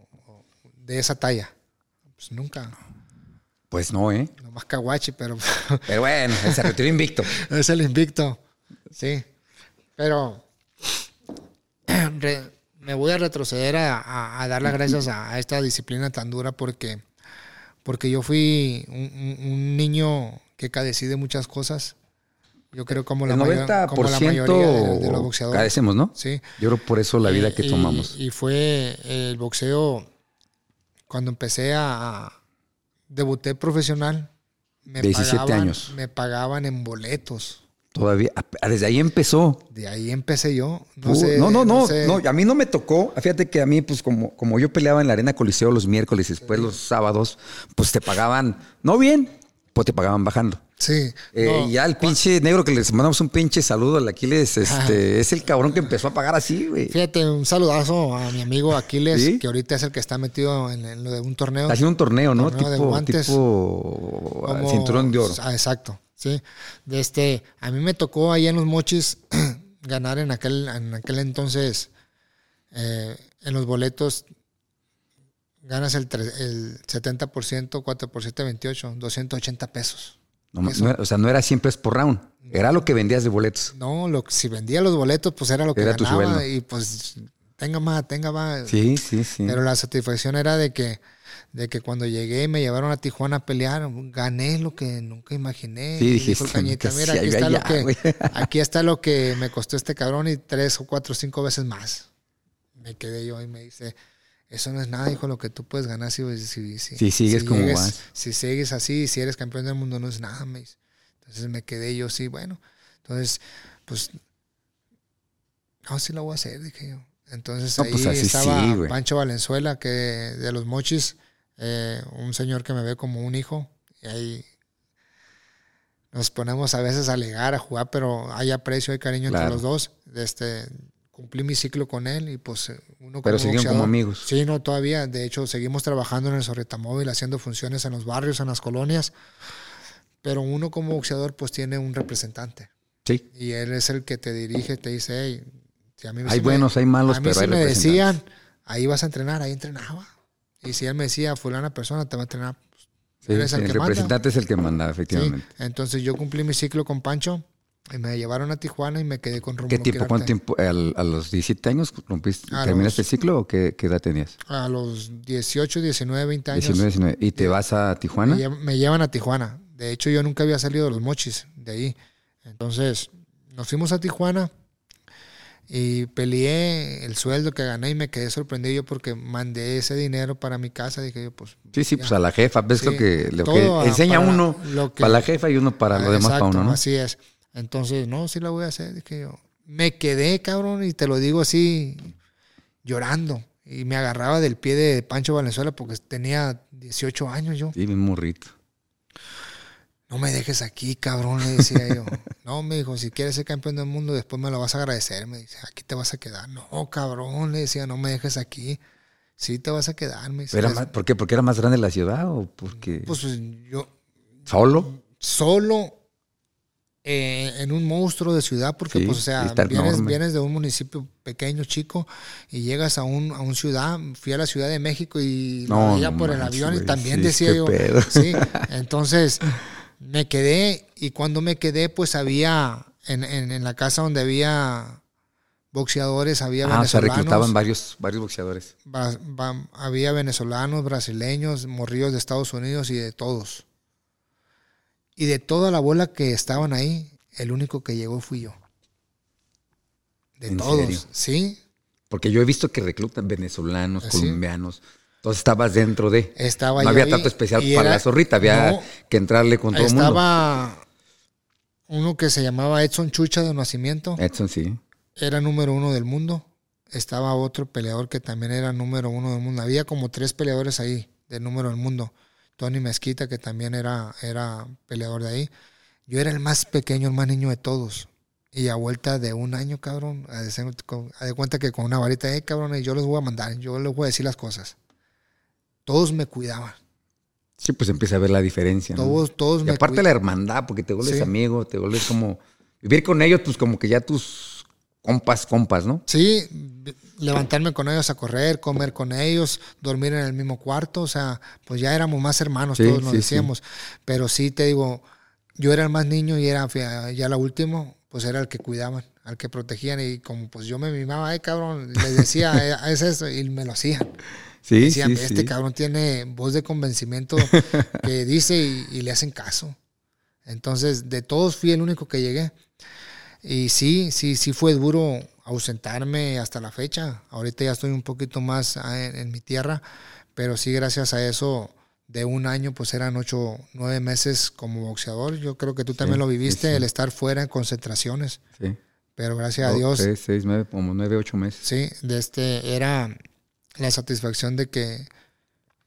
de esa talla? Pues nunca. Pues no, ¿eh? No más caguachi, pero. Pero bueno, se retiró invicto. es el invicto. Sí. Pero. me voy a retroceder a, dar las gracias a, esta disciplina tan dura porque porque yo fui un, niño que cadecí de muchas cosas. Yo creo como la, mayor, como la mayoría de, los boxeadores. Cadecemos, ¿no? Sí. Yo creo por eso la vida que tomamos. Y fue el boxeo, cuando empecé a... Debuté profesional. Me 17 años. Me pagaban en boletos. Todavía, desde ahí empezó. De ahí empecé yo. No, no, no, no, no, a mí no me tocó. Fíjate que a mí, pues como, como yo peleaba en la Arena Coliseo los miércoles y después los sábados, pues te pagaban, no bien, pues te pagaban bajando. Sí. Eh, y ya el pinche negro que les mandamos un pinche saludo al Aquiles, este, es el cabrón que empezó a pagar así, güey. Fíjate, un saludazo a mi amigo Aquiles, que ahorita es el que está metido en, lo de un torneo. Haciendo un torneo, ¿no? tipo, de guantes. tipo cinturón de oro. Ah, exacto. Sí, de este, a mí me tocó ahí en los mochis ganar en aquel, en aquel entonces, eh, en los boletos, ganas el, el 70%, 4 por 7, 28, 280 pesos. o sea, no era siempre por round, era lo que vendías de boletos. No, lo, si vendía los boletos, pues era lo que era ganaba y pues tenga más, tenga más. Sí, sí, sí. Pero la satisfacción era de que de que cuando llegué y me llevaron a Tijuana a pelear, gané lo que nunca imaginé. Sí, dijiste, Cañita, mira, aquí está, lo que, aquí está lo que me costó este cabrón y tres o cuatro o cinco veces más. Me quedé yo y me dice, eso no es nada, hijo, lo que tú puedes ganar si, si, si, sigues como vas. Si sigues así, si eres campeón del mundo, no es nada, me dice. Entonces me quedé yo, sí, bueno. Entonces, pues, no, sí lo voy a hacer, dije yo. Entonces pues ahí estaba Pancho Valenzuela, que de los mochis, eh, un señor que me ve como un hijo. Y ahí, nos ponemos a veces a alegar, a jugar, pero hay aprecio, hay cariño entre los dos. Este, cumplí mi ciclo con él y pues eh, uno Pero como siguen como amigos. Sí, no, todavía. De hecho, seguimos trabajando en el Sorretamóvil, haciendo funciones en los barrios, en las colonias. Pero uno como boxeador pues tiene un representante. Sí. Y él es el que te dirige, te dice, hey, si a mí Hay sí buenos, hay malos, a mí pero sí hay me decían, ahí vas a entrenar, ahí entrenaba. Y si él me decía, fulana persona te va a entrenar, Sí, eres sí, el el, que manda. representante es el que manda, Sí, efectivamente. entonces yo cumplí mi ciclo con Pancho y me llevaron a Tijuana y me quedé con Rómulo ¿Qué tiempo? ¿Cuánto tiempo? ¿Al- ¿A los 17 años rompiste, terminaste el ciclo o qué, qué edad tenías? A los 18, 19, 20 años 19, 19. ¿Y te vas a Tijuana? me, me llevan a Tijuana. De hecho, yo nunca había salido de los mochis de ahí. Entonces, nos fuimos a Tijuana y peleé el sueldo que gané y me quedé sorprendido yo porque mandé ese dinero para mi casa. Dije yo, pues... Sí, sí, ya. pues a la jefa. ¿Ves Sí, lo que, lo que enseña uno lo que- para la jefa y uno para lo demás para uno, ¿no? Así es. Entonces, no, sí la voy a hacer. Dije yo. Me quedé, cabrón, y te lo digo así, llorando. Y me agarraba del pie de Pancho Valenzuela porque tenía 18 años yo. Sí, bien morrito. No me dejes aquí, cabrón, le decía yo. No, me dijo, si quieres ser campeón del mundo, después me lo vas a agradecer. Me dice, aquí te vas a quedar. No, cabrón, le decía, no me dejes aquí. Sí te vas a quedar, me dice. Era "Es- más- ¿Por qué? ¿Porque era más grande la ciudad o porque Pues yo, solo? solo eh, en un monstruo de ciudad, porque Sí, pues o sea, vienes, de un municipio pequeño, chico, y llegas a un, a un ciudad, fui a la Ciudad de México y lo No, veía no por el avión y también sí, decía qué yo, pedo. sí, entonces me quedé y cuando me quedé pues había, en, en, en la casa donde había boxeadores, había Ah, o sea, venezolanos. reclutaban varios, varios boxeadores. Había venezolanos, brasileños, morrillos de Estados Unidos y de todos. Y de toda la bola que estaban ahí, el único que llegó fui yo. De ¿En todos, serio? sí. Porque yo he visto que reclutan venezolanos, ¿Ah, sí? colombianos. Entonces estabas dentro de. Estaba no había ahí trato especial para era- la zorrita, había no, que entrarle con todo el mundo. estaba uno que se llamaba Edson Chucha de nacimiento, Edson, sí. era número uno del mundo. Estaba otro peleador que también era número uno del mundo. Había como tres peleadores ahí del número del mundo. Tony Mezquita, que también era, era peleador de ahí. Yo era el más pequeño, el más niño de todos. Y a vuelta de un año, cabrón, a de, cuenta que con una varita, eh, cabrón, yo les voy a mandar, yo les voy a decir las cosas. Todos me cuidaban. Sí, pues empieza a ver la diferencia. ¿no? Todos, todos Y me aparte la hermandad, porque te vuelves Sí. amigo, te vuelves como. Vivir con ellos, pues como que ya tus compas, compas, ¿no? Sí, levantarme con ellos a correr, comer con ellos, dormir en el mismo cuarto, o sea, pues ya éramos más hermanos, Sí, todos nos sí, decíamos. Pero sí te digo, yo era el más niño y era ya la último, pues era el que cuidaban, al que protegían y como pues yo me mimaba, ay cabrón, les decía, "Eh, es eso, y me lo hacían. Sí, Decían, sí, este sí. cabrón tiene voz de convencimiento que dice y, y le hacen caso. Entonces, de todos fui el único que llegué. Y sí, sí, sí fue duro ausentarme hasta la fecha. Ahorita ya estoy un poquito más ah, en, en mi tierra, pero sí, gracias a eso, de un año, pues eran ocho, nueve meses como boxeador. Yo creo que tú también lo viviste, sí. el estar fuera en concentraciones. Sí. Pero gracias a Dos, Dios, Tres, seis, nueve, como nueve, ocho meses. Sí, de este era la satisfacción de que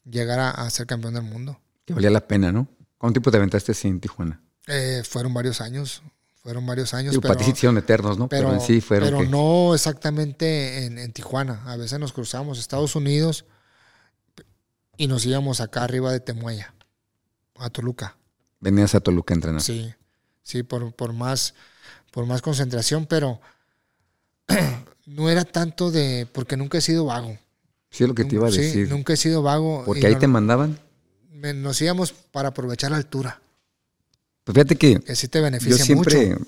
llegara a ser campeón del mundo. Que valía la pena, ¿no? ¿Cuánto tiempo te aventaste así en Tijuana? Eh, fueron varios años, fueron varios años, Digo, pero, para ti sí hicieron eternos, ¿no? Pero, pero, en sí fueron. pero no exactamente en, en Tijuana. A veces nos cruzamos Estados Unidos y nos íbamos acá arriba de Temuaya, a Toluca. Venías a Toluca a entrenar. Sí, sí, por, por más, por más concentración, pero no era tanto de, porque nunca he sido vago. Sí, es lo que te iba a Sí, decir. nunca he sido vago. Porque ahí no- te mandaban. me- nos íbamos para aprovechar la altura, Pues fíjate que que sí te yo beneficia siempre mucho.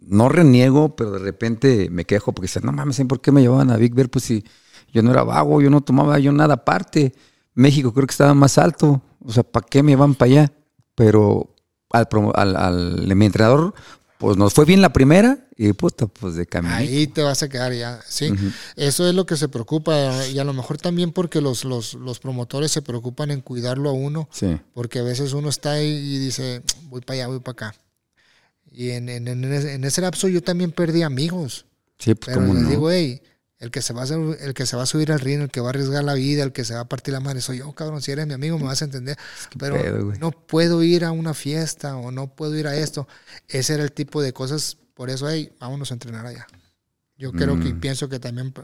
no reniego, pero de repente me quejo porque dicen, no mames, ¿por qué me llevaban a Big Bear? Pues si yo no era vago, yo no tomaba yo nada aparte. México creo que estaba más alto. O sea, ¿para qué me van para allá? Pero al, al, al- mi entrenador, pues nos fue bien la primera y puta, pues de camino. Ahí te vas a quedar ya, sí. Eso es lo que se preocupa y a lo mejor también porque los, los, los promotores se preocupan en cuidarlo a uno, Sí. porque a veces uno está ahí y dice, voy para allá, voy para acá. Y en, en, en ese, en ese lapso yo también perdí amigos, Sí, pues pero como les no. digo, hey, El que, se va a hacer- el que se va a subir al ring, el que va a arriesgar la vida, el que se va a partir la madre, soy yo, cabrón. Si eres mi amigo, me vas a entender. Pero pedo, no puedo ir a una fiesta o no puedo ir a esto. Ese era el tipo de cosas. Por eso, hey, vámonos a entrenar allá. Yo creo que Mm. pienso que también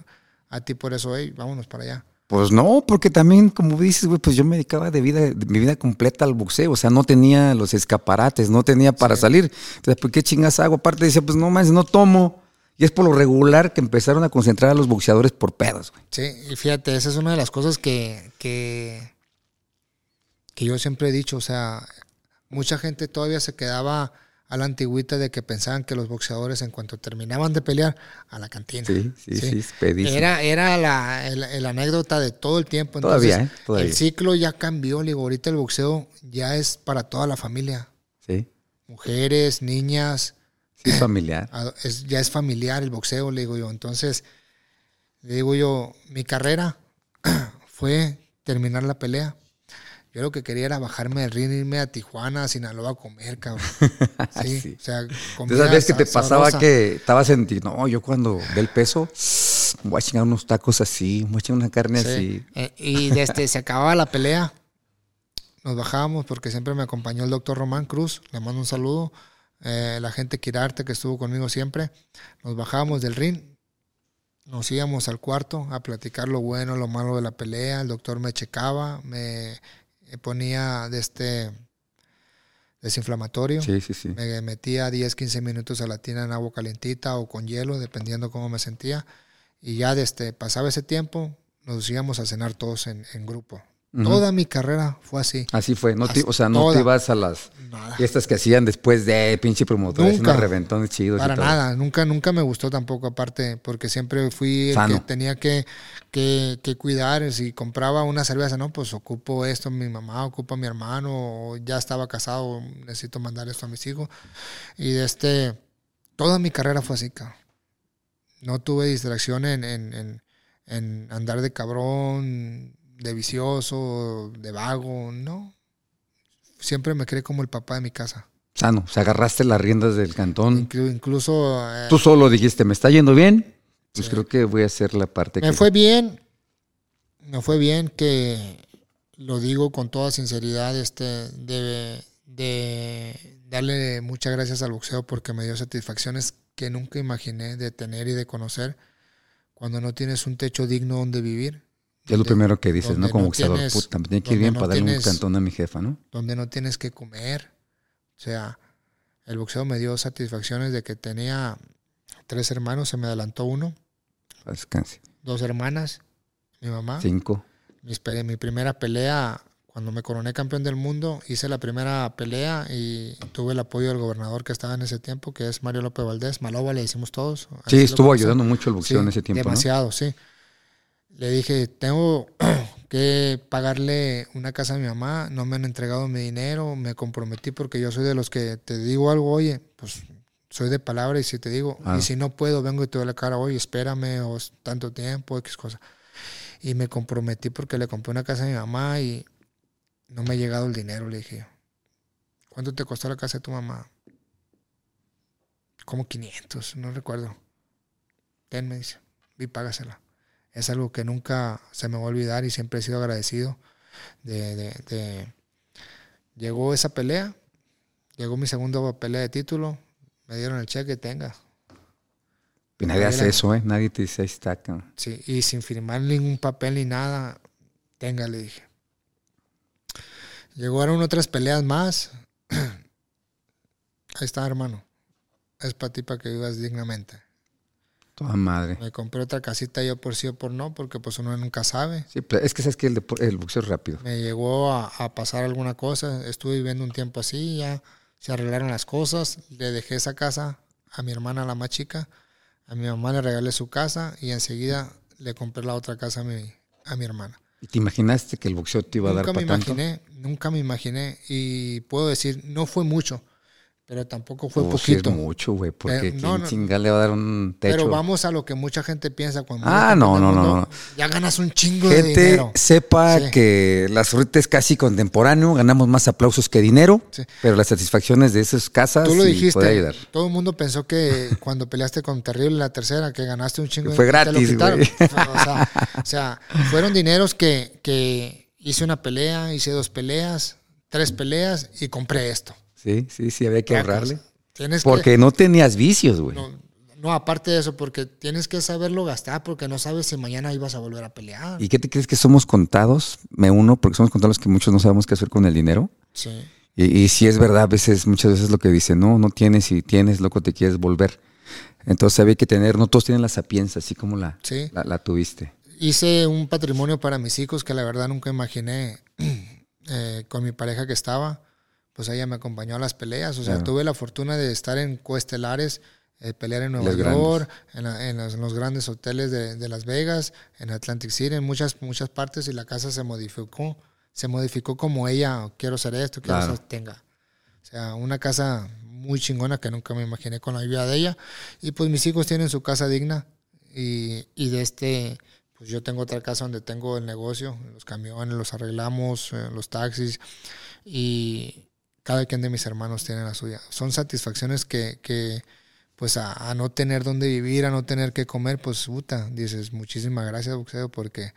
a ti por eso, hey, vámonos para allá. Pues no, porque también, como dices, güey, pues yo me dedicaba de vida, de mi vida completa al boxeo. O sea, no tenía los escaparates, no tenía para salir. Entonces, ¿por qué chingas hago? Aparte decía, pues no más, no tomo. Y es por lo regular que empezaron a concentrar a los boxeadores por pedos, güey. Sí, y fíjate, esa es una de las cosas que, que, que yo siempre he dicho. O sea, mucha gente todavía se quedaba a la antigüita de que pensaban que los boxeadores, en cuanto terminaban de pelear, a la cantina. Sí, sí, sí, pedísimo. Era, era la, el- el anécdota de todo el tiempo. Todavía, ¿eh? Todavía. El ciclo ya cambió. Digo, ahorita el boxeo ya es para toda la familia. Sí, Mujeres, niñas, sí, es familiar. es- ya es familiar el boxeo, le digo yo. Entonces, le digo yo, mi carrera fue terminar la pelea. Yo lo que quería era bajarme del ring, irme a Tijuana, a Sinaloa a comer, cabrón. Sí, Sí. o sea, ¿Tú comida sabías que te sa- pasaba sabrosa. que estabas en ti? No, yo cuando ve el peso, voy a chingar unos tacos así, voy a chingar una carne Sí. así. Eh, y desde se acababa la pelea, nos bajábamos porque siempre me acompañó el doctor Román Cruz, le mando un saludo, eh, la gente Quirarte que estuvo conmigo siempre, nos bajábamos del ring, nos íbamos al cuarto a platicar lo bueno, lo malo de la pelea, el doctor me checaba, me me ponía de este desinflamatorio. Sí, sí, sí. Me metía 10, 15 minutos a la tina en agua calentita o con hielo, dependiendo cómo me sentía. Y ya desde pasaba ese tiempo, nos íbamos a cenar todos en, en grupo. Toda mi carrera fue así. Así fue. No te- o sea, no toda. te ibas a las Nada. fiestas que hacían después de pinche promotores, unos reventones chidos. y Para todo. nada, nunca, nunca me gustó tampoco, aparte, porque siempre fui el Sano. que tenía que, que, que cuidar. Si compraba una cerveza, no, pues ocupo esto mi mamá, ocupo a mi hermano, o ya estaba casado, necesito mandar esto a mis hijos. Y de este, toda mi carrera fue así, cabrón. No tuve distracción en, en, en, en andar de cabrón, de vicioso, de vago, no. Siempre me creé como el papá de mi casa. Sano. O sea, agarraste las riendas del cantón. Inclu- incluso... eh, Tú solo dijiste, me está yendo bien. Pues Sí. creo que voy a hacer la parte Me que... fue bien, me fue bien que lo digo con toda sinceridad, este, de, de darle muchas gracias al boxeo porque me dio satisfacciones que nunca imaginé de tener y de conocer cuando no tienes un techo digno donde vivir, Es lo primero que dices, ¿no? Como no boxeador. tienes- Puta, me tiene que ir bien no para darle un cantón a mi jefa, ¿no? donde no tienes que comer. O sea, el boxeo me dio satisfacciones de que tenía tres hermanos, se me adelantó uno, descanse. dos hermanas, mi mamá. Cinco. Mi, mi primera pelea, cuando me coroné campeón del mundo, hice la primera pelea y tuve el apoyo del gobernador que estaba en ese tiempo, que es Mario López Valdés, Maloba, le decimos todos. Sí, estuvo ayudando mucho el boxeo Sí, en ese tiempo, ¿no? Demasiado, sí. Le dije, tengo que pagarle una casa a mi mamá, no me han entregado mi dinero, me comprometí porque yo soy de los que te digo algo, oye, pues soy de palabra y si te digo, Ah. y si no puedo, vengo y te doy la cara, oye, espérame, o tanto tiempo, X cosa. Y me comprometí porque le compré una casa a mi mamá y no me ha llegado el dinero, le dije. ¿Cuánto te costó la casa de tu mamá? Como 500, no recuerdo. Ten, me dice, y págasela. Es algo que nunca se me va a olvidar y siempre he sido agradecido de, de- de- Llegó esa pelea, llegó mi segunda pelea de título, me dieron el cheque, tenga. Y nadie hace eso, ¿eh? Nadie te dice, ahí está. Sí, y sin firmar ningún papel ni nada, tenga, le dije. Llegaron otras peleas más. Ahí está, hermano. Es para ti, para que vivas dignamente. Toda madre. Me compré otra casita yo por sí o por no, porque pues uno nunca sabe. Sí, pero es que sabes que el, boxeo es rápido. Me llegó a, a pasar alguna cosa. Estuve viviendo un tiempo así, ya se arreglaron las cosas. Le dejé esa casa a mi hermana, la más chica. A mi mamá le regalé su casa y enseguida le compré la otra casa a mi, a mi hermana. ¿Y te imaginaste que el boxeo te iba a Nunca dar me para tanto? imaginé, nunca me imaginé. Y puedo decir, no fue mucho, pero tampoco fue es poquito. mucho, güey, porque Pero, ¿quién no, le va a dar un techo? Pero vamos a lo que mucha gente piensa cuando Ah, no, no, no, mundo, no. Ya ganas un chingo de Gente, dinero. sepa Sí. que la suerte es casi contemporáneo, ganamos más aplausos que dinero, Sí. pero las satisfacciones de esas casas Tú lo dijiste. ayudar. Todo el mundo pensó que cuando peleaste con Terrible la tercera, que ganaste un chingo fue te lo gratis, quitaron. güey. O sea, o sea, fueron dineros que, que hice una pelea, hice dos peleas, tres peleas y compré esto. Sí, sí, sí, había que ahorrarle. Tienes Porque no tenías vicios, güey. No, no, aparte de eso, porque tienes que saberlo gastar, porque no sabes si mañana ibas a volver a pelear. ¿Y qué te crees que somos contados? Me uno, porque somos contados que muchos no sabemos qué hacer con el dinero. Sí. Y, y sí es verdad, a veces, muchas veces lo que dicen, no, no tienes y tienes, loco, te quieres volver. Entonces había que tener, no todos tienen la sapiencia, así como la, Sí. la, la tuviste. Hice un patrimonio para mis hijos que la verdad nunca imaginé eh, con mi pareja que estaba. Pues ella me acompañó a las peleas. O sea, Claro. tuve la fortuna de estar en coestelares, eh, pelear en Nueva Los. York, en, la- en los, en los grandes hoteles de, de Las Vegas, en Atlantic City, en muchas, muchas partes y la casa se modificó. Se modificó como ella, quiero ser esto, quiero Claro. ser tenga. O sea, una casa muy chingona que nunca me imaginé con la ayuda de ella. Y pues mis hijos tienen su casa digna. Y, y de este, pues yo tengo otra casa donde tengo el negocio, los camiones, los arreglamos, eh, los taxis. Y cada quien de mis hermanos tiene la suya. Son satisfacciones que, que pues a, a no tener dónde vivir, a no tener que comer, pues puta, dices, muchísimas gracias, boxeo, porque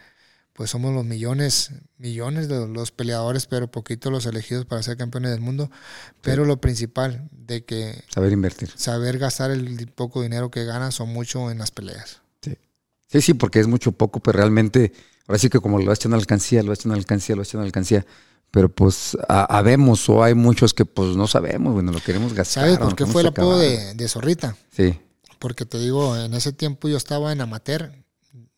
pues somos los millones, millones de los peleadores, pero poquitos los elegidos para ser campeones del mundo. Pero lo principal de que Saber invertir. saber gastar el poco dinero que ganas o mucho en las peleas. Sí, sí, porque es mucho poco, pero realmente, ahora sí que como lo vas echando alcancía, lo vas echando alcancía, lo vas echando alcancía. Pero pues ha- habemos o hay muchos que pues no sabemos, bueno, lo queremos gastar. ¿Sabes por qué fue el apodo de, de Zorrita? Sí, Porque te digo, en ese tiempo yo estaba en amateur.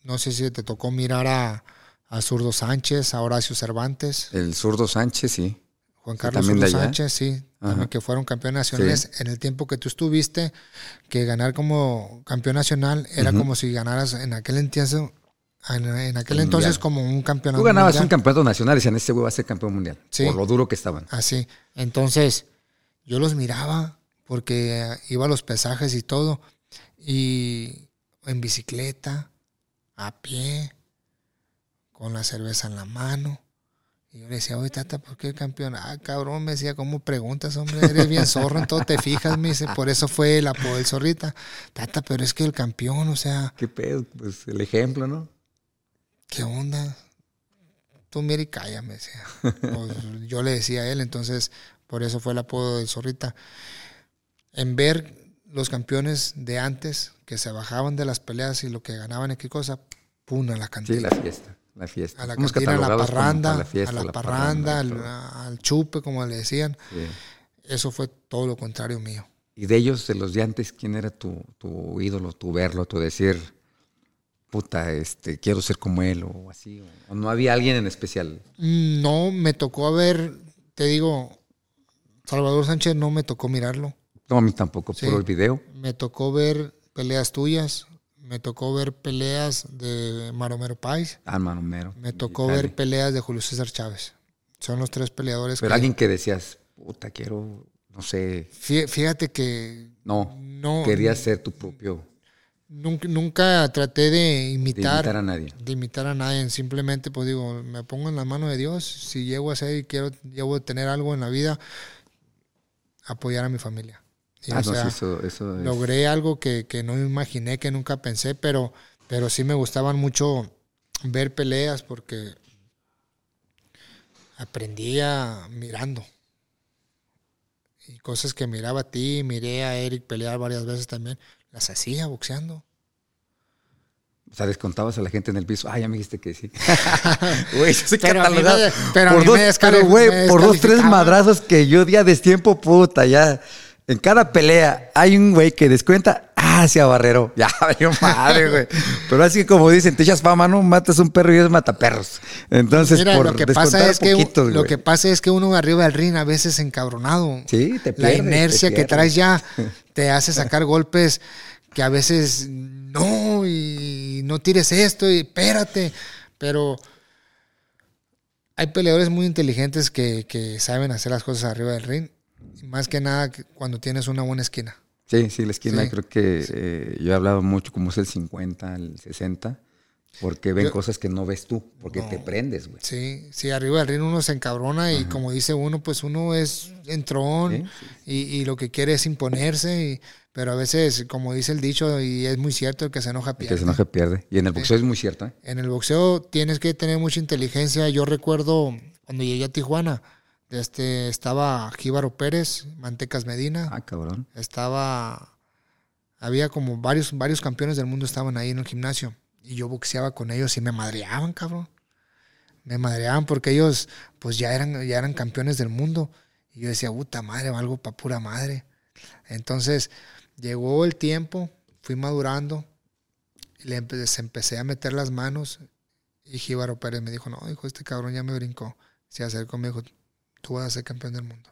No sé si te tocó mirar a, a Zurdo Sánchez, a Horacio Cervantes, el zurdo Sánchez, sí. Juan Carlos Zurdo. Sánchez, sí, Ajá. también que fueron campeones nacionales. En el tiempo que tú estuviste, que ganar como campeón nacional era como si ganaras en aquel entonces, en, en aquel El entonces como un campeonato Tú ganabas mundial. un campeonato nacional y decían, este güey va a ser campeón mundial. Sí. Por lo duro que estaban. Así. Entonces, yo los miraba porque eh, iba a los pesajes y todo. Y en bicicleta, a pie, con la cerveza en la mano. Y yo le decía, oye, tata, ¿por qué el campeón? Ah, cabrón, me decía, ¿cómo preguntas, hombre? Eres bien zorro, en todo te fijas, me dice. Por eso fue el apodo del zorrita. Tata, pero es que el campeón, o sea, ¿Qué pedo? Pues el ejemplo, ¿no? ¿Qué onda? Tú mira y calla, me decía. Pues, yo le decía a él, entonces por eso fue el apodo del Zorrita. En ver los campeones de antes que se bajaban de las peleas y lo que ganaban y qué cosa, pum, a la Sí, cantina. la fiesta. La fiesta. a la cantina, a la parranda, fiesta, a la parranda, al, al chupe, como le decían. Sí. Eso fue todo lo contrario mío. Y de ellos, de los de antes, ¿quién era tu, tu ídolo, tu verlo, tu decir, puta, este, quiero ser como él o así? O, no había alguien en especial. Mm, No, me tocó ver, te digo, Salvador Sánchez no me tocó mirarlo. No, a mí tampoco, Sí. puro el video. Me tocó ver peleas tuyas, me tocó ver peleas de Maromero Pais, Ah, Mano Mero. me tocó ver peleas de Julio César Chávez. Son los tres peleadores Pero que... alguien que decías, puta, quiero, no sé, Fí- Fíjate que no, no... querías ser tu propio, Nunca, nunca traté de de imitar, imitar a nadie. de imitar a nadie. Simplemente, pues digo, me pongo en la mano de Dios. Si llego a ser y quiero, llego a tener algo en la vida, apoyar a mi familia. Y, Ah, o no, sea, sí, eso, eso es- logré algo que, que no imaginé, que nunca pensé, pero, pero sí me gustaban mucho ver peleas porque aprendía mirando. Y cosas que miraba a ti, miré a Eric pelear varias veces también, las hacía boxeando. O sea, descontabas a la gente en el piso. Ah, ya me dijiste que sí. Güey, yo soy Pero a catalogado me- pero a por dos, güey, por dos, tres madrazos que yo día de tiempo, puta, ya. En cada pelea hay un güey que descuenta, ah, hacia Barrero. Ya, valió madre, güey. Pero así como dicen, te echas fama, ¿no? Matas un perro y es mataperros. Entonces, Mira, por lo que pasa es que poquitos, lo que pasa es que uno arriba del ring a veces encabronado. Sí, te la pierdes, inercia te que traes ya te hace sacar golpes que a veces no y no tires esto y espérate, pero hay peleadores muy inteligentes que, que saben hacer las cosas arriba del ring más que nada cuando tienes una buena esquina. Sí, sí, la esquina Sí. creo que eh, yo he hablado mucho como es el 50, el 60, porque ven Yo- cosas que no ves tú, porque No. te prendes, güey. Sí, sí, arriba del ring uno se encabrona y como dice uno, pues uno es entrón Sí, y, y lo que quiere es imponerse, y- pero a veces, como dice el dicho, y es muy cierto, el que se enoja El pierde. que se enoje pierde. Y en el boxeo es muy cierto, ¿eh? En el boxeo tienes que tener mucha inteligencia. Yo recuerdo cuando llegué a Tijuana, este, estaba Jíbaro Pérez, Mantecas Medina, Ah, cabrón. estaba, había como varios, varios campeones del mundo estaban ahí en el gimnasio y yo boxeaba con ellos y me madreaban, cabrón. Me madreaban porque ellos, pues ya eran, ya eran campeones del mundo y yo decía, puta madre, valgo para pura madre. Entonces llegó el tiempo, fui madurando y le empe- se empecé a meter las manos y Jíbaro Pérez me dijo, no, hijo, este cabrón ya me brincó. Se acercó y me dijo, tú vas a ser campeón del mundo.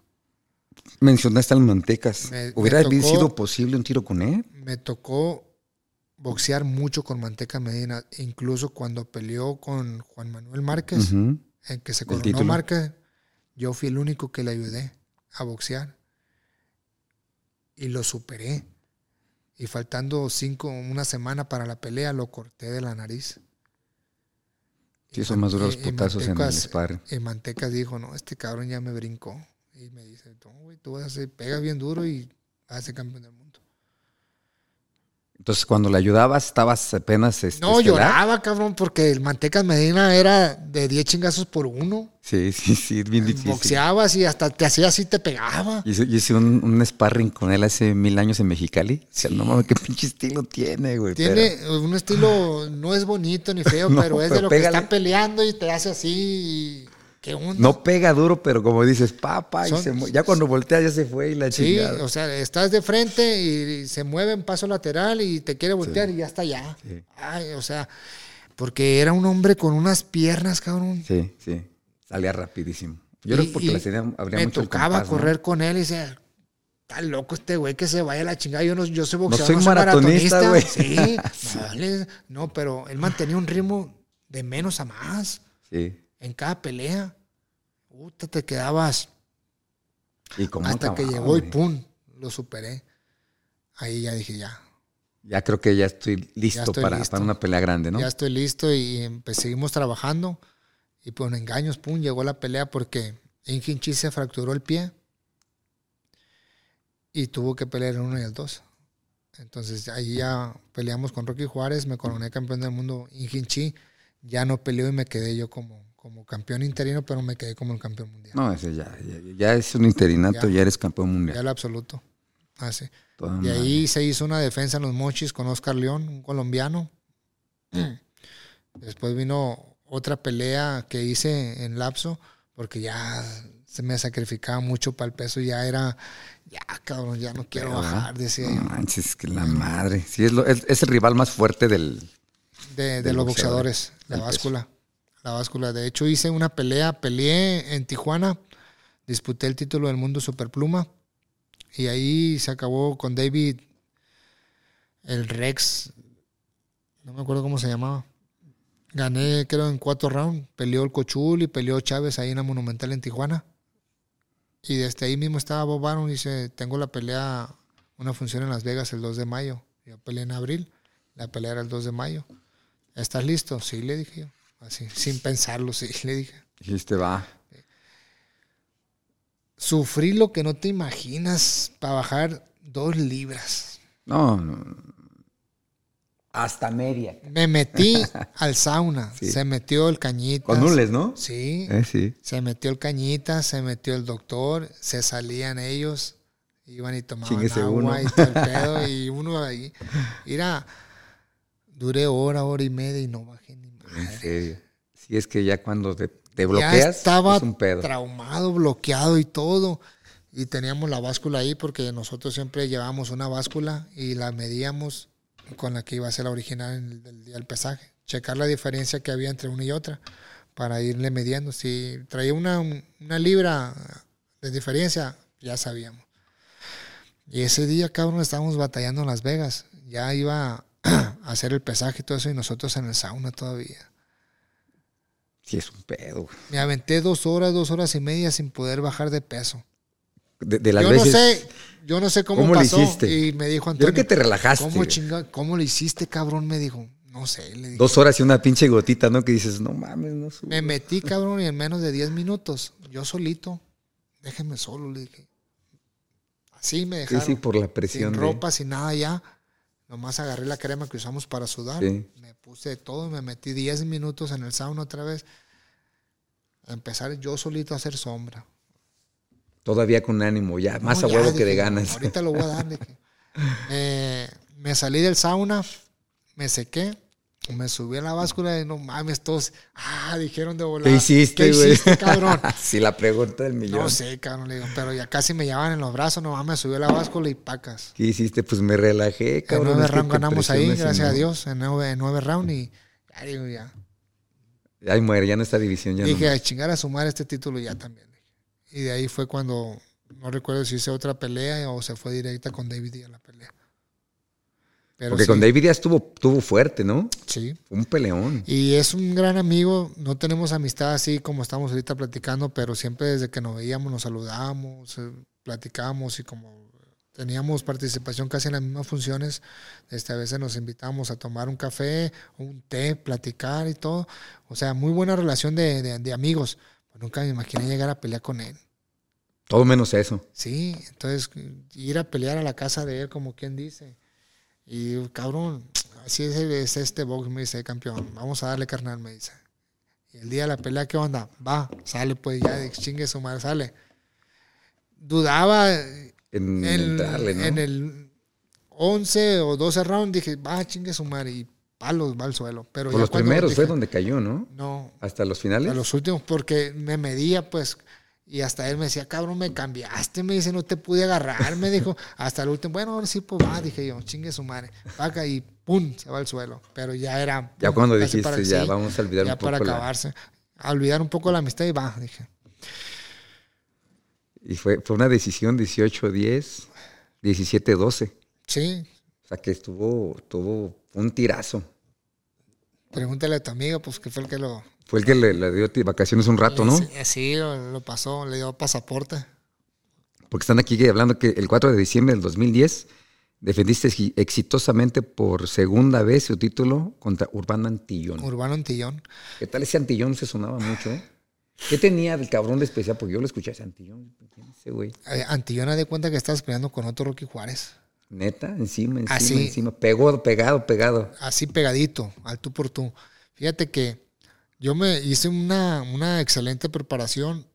Mencionaste al Mantecas. Me- ¿Hubiera me tocó- sido posible un tiro con él? me tocó boxear mucho con Manteca Medina, incluso cuando peleó con Juan Manuel Márquez, en que se coronó. Márquez, yo fui el único que le ayudé a boxear y lo superé. Y faltando cinco, una semana para la pelea, lo corté de la nariz. Sí, son más duros putazos en el sparring. Y Mantecas dijo, no, este cabrón ya me brincó. Y me dice, no, güey, tú vas a ser, pega bien duro y vas a ser campeón del mundo. Entonces, cuando le ayudabas, estabas apenas. Este, No, lloraba, cabrón, porque el Mantecas Medina era de 10 chingazos por uno. Sí, sí, sí, es bien difícil. Boxeabas y hasta te hacía así, te pegaba. Hice, hice un, un sparring con él hace mil años en Mexicali. O sea, no mames, qué pinche estilo tiene, güey. Tiene pero- un estilo, no es bonito ni feo, No, pero es de lo pégale. que está peleando y te hace así. Y- ¿Qué onda? no pega duro, pero como dices, papá, y Son- se mu- ya cuando voltea ya se fue y la Sí, chingada. o sea, estás de frente y se mueve en paso lateral y te quiere voltear y ya está allá. Sí. Ay, o sea, porque era un hombre con unas piernas, cabrón. Sí, sí. Salía rapidísimo. Yo Y- creo porque la tenía, habría me mucho tocaba compás, ¿no? correr con él y decía, está loco este güey que se vaya a la chingada. Yo no, yo soy boxeador, soy no soy maratonista, güey. Sí, vale. no, pero él mantenía un ritmo de menos a más Sí. En cada pelea. Puta, te quedabas Y hasta que llegó y pum, lo superé. Ahí ya dije, ya, Ya creo que ya estoy listo, estoy para, listo. para una pelea grande, ¿no? ya estoy listo y pues, seguimos trabajando. Y por engaños, pum, llegó la pelea porque Inginchi se fracturó el pie y tuvo que pelear el uno y el dos. Entonces ahí ya peleamos con Rocky Juárez, me coroné campeón del mundo Inginchi, ya no peleó y me quedé yo como, como campeón interino, pero me quedé como el campeón mundial. No, ese ya, ya, ya es un interinato, Ya. ya, eres campeón Ya mundial. el absoluto. Así. Toda Y ahí se hizo una defensa en los mochis con Oscar León, un colombiano. Después vino otra pelea que hice en lapso, porque ya se me sacrificaba mucho para el peso, ya era, ya cabrón, ya no quiero Pero, bajar, decía No yo, manches, que la madre. Sí, es, lo- es, es el rival más fuerte del. de, los boxeador, boxeadores, la peso. La báscula. De hecho, hice una pelea, peleé en Tijuana, disputé el título del mundo superpluma, y ahí se acabó con David, el Rex, no me acuerdo cómo se llamaba. Gané, creo, en cuatro rounds. Peleó el Cochul y peleó Chávez ahí en la Monumental en Tijuana. Y desde ahí mismo estaba Bob Arum y dice, tengo la pelea, una función en Las Vegas el 2 de mayo. Yo peleé en abril, la pelea era el 2 de mayo. ¿Estás listo? Sí, le dije yo. Así, sin pensarlo, sí, le dije. Dijiste, va. Sufrí lo que no te imaginas para bajar dos libras. No, no. Hasta media. Me metí al sauna, Sí. se metió el cañita. Con nules, ¿no? Sí, Eh, sí. se metió el cañita, se metió el doctor, se salían ellos, iban y tomaban Chíguese agua uno. y todo el pedo, y uno ahí. Mira, duré hora, hora y media y no bajé ni En madre. serio. Sí, es que ya cuando te, te Ya bloqueas, estaba es un pedo. traumado, bloqueado y todo. Y teníamos la báscula ahí porque nosotros siempre llevábamos una báscula y la medíamos con la que iba a ser la original en el, del día del pesaje. Checar la diferencia que había entre una y otra para irle midiendo. Si traía una, una libra de diferencia, ya sabíamos. Y ese día, cabrón, estábamos batallando en Las Vegas. Ya iba hacer el pesaje y todo eso y nosotros en el sauna todavía. Sí, es un pedo. Me aventé dos horas, dos horas y media sin poder bajar de peso. de, de las yo veces. no sé, yo no sé cómo, ¿Cómo pasó. hiciste? Y me dijo Yo Antonio. creo que te relajaste. ¿Cómo chinga, cómo lo hiciste, cabrón? Me dijo. No sé, le dije. Dos horas y una pinche gotita, ¿no? Que dices, no mames, no subo. Me metí, cabrón, y en menos de 10 minutos, yo solito, déjeme solo, le dije. Así me Sí, dejaron. sí, por la presión. sin de- ropa, sin nada ya. Nomás agarré la crema que usamos para sudar. Sí. Me puse todo, me metí 10 minutos en el sauna otra vez. A empezar yo solito a hacer sombra. Todavía con ánimo, ya, más a huevo que de ganas. Ahorita lo voy a dar. dije. Eh, me salí del sauna, me sequé, me subí a la báscula y no mames, todos, ah, dijeron de volar. ¿Qué hiciste, ¿Qué güey? cabrón? sí, la pregunta del millón. No sé, cabrón, le digo, pero ya casi me llevaban en los brazos, nomás me subí a la báscula y pacas. ¿Qué hiciste? Pues me relajé, En cabrón. nueve es que rounds ganamos ahí, y gracias a no. Dios, en nueve, en nueve rounds y ya digo, ya. Ay, muere, ya no está división, ya dije, no. a chingar a sumar este título ya también. Y de ahí fue cuando, no recuerdo si hice otra pelea o se fue directa con David Díaz la pelea. Pero Porque sí, con David ya estuvo, estuvo fuerte, ¿no? Sí. Un peleón. Y es un gran amigo, no tenemos amistad así como estamos ahorita platicando, pero siempre desde que nos veíamos nos saludábamos, eh, platicábamos y como teníamos participación casi en las mismas funciones, este, a veces nos invitábamos a tomar un café, un té, platicar y todo. O sea, muy buena relación de, de- de amigos. Pues nunca me imaginé llegar a pelear con él. Todo menos eso. Sí, entonces ir a pelear a la casa de él, como quien dice. Y cabrón, así es, es este box, me dice, campeón, vamos a darle carnal, me dice. Y el día de la pelea, ¿qué onda? Va, sale pues ya, chingue su madre, sale. Dudaba En, en, entrarle, ¿no? en el 11 o 12 round, dije, va, chingue su madre, y palos, va al suelo. Pero Por ya los primeros dije, fue donde cayó, ¿no? No, Hasta los finales. a los últimos, porque me medía, pues, y hasta él me decía, cabrón, me cambiaste, me dice, no te pude agarrar, me dijo, hasta el último, bueno, ahora sí, pues va, dije yo, chingue su madre, vaca, y pum, se va al suelo, pero ya era. Ya pum, cuando dijiste, para- ya sí, vamos a olvidar ya un poco para la... acabarse, a olvidar un poco la amistad y va, dije, Y fue, fue una decisión 18-10, 17-12. sí, O sea que estuvo, estuvo un tirazo. Pregúntale a tu amigo, pues, que fue el que lo. Fue el que le, le dio vacaciones un rato, ¿no? Sí, sí, lo, lo pasó, le dio pasaporte. Porque están aquí hablando que el 4 de diciembre del 2010 defendiste exi- exitosamente por segunda vez su título contra Urbano Antillón. Urbano Antillón. ¿Qué tal ese Antillón? Se sonaba mucho, ¿eh? ¿Qué tenía el cabrón de especial? Porque yo lo escuché ese Antillón. ¿Quién es ese güey? Eh, Antillón, haz de cuenta que estás peleando con otro Rocky Juárez. Neta, encima, encima, Así. encima. Pegó, pegado, pegado. así pegadito, al tú por tú. Fíjate que yo me hice una, una excelente preparación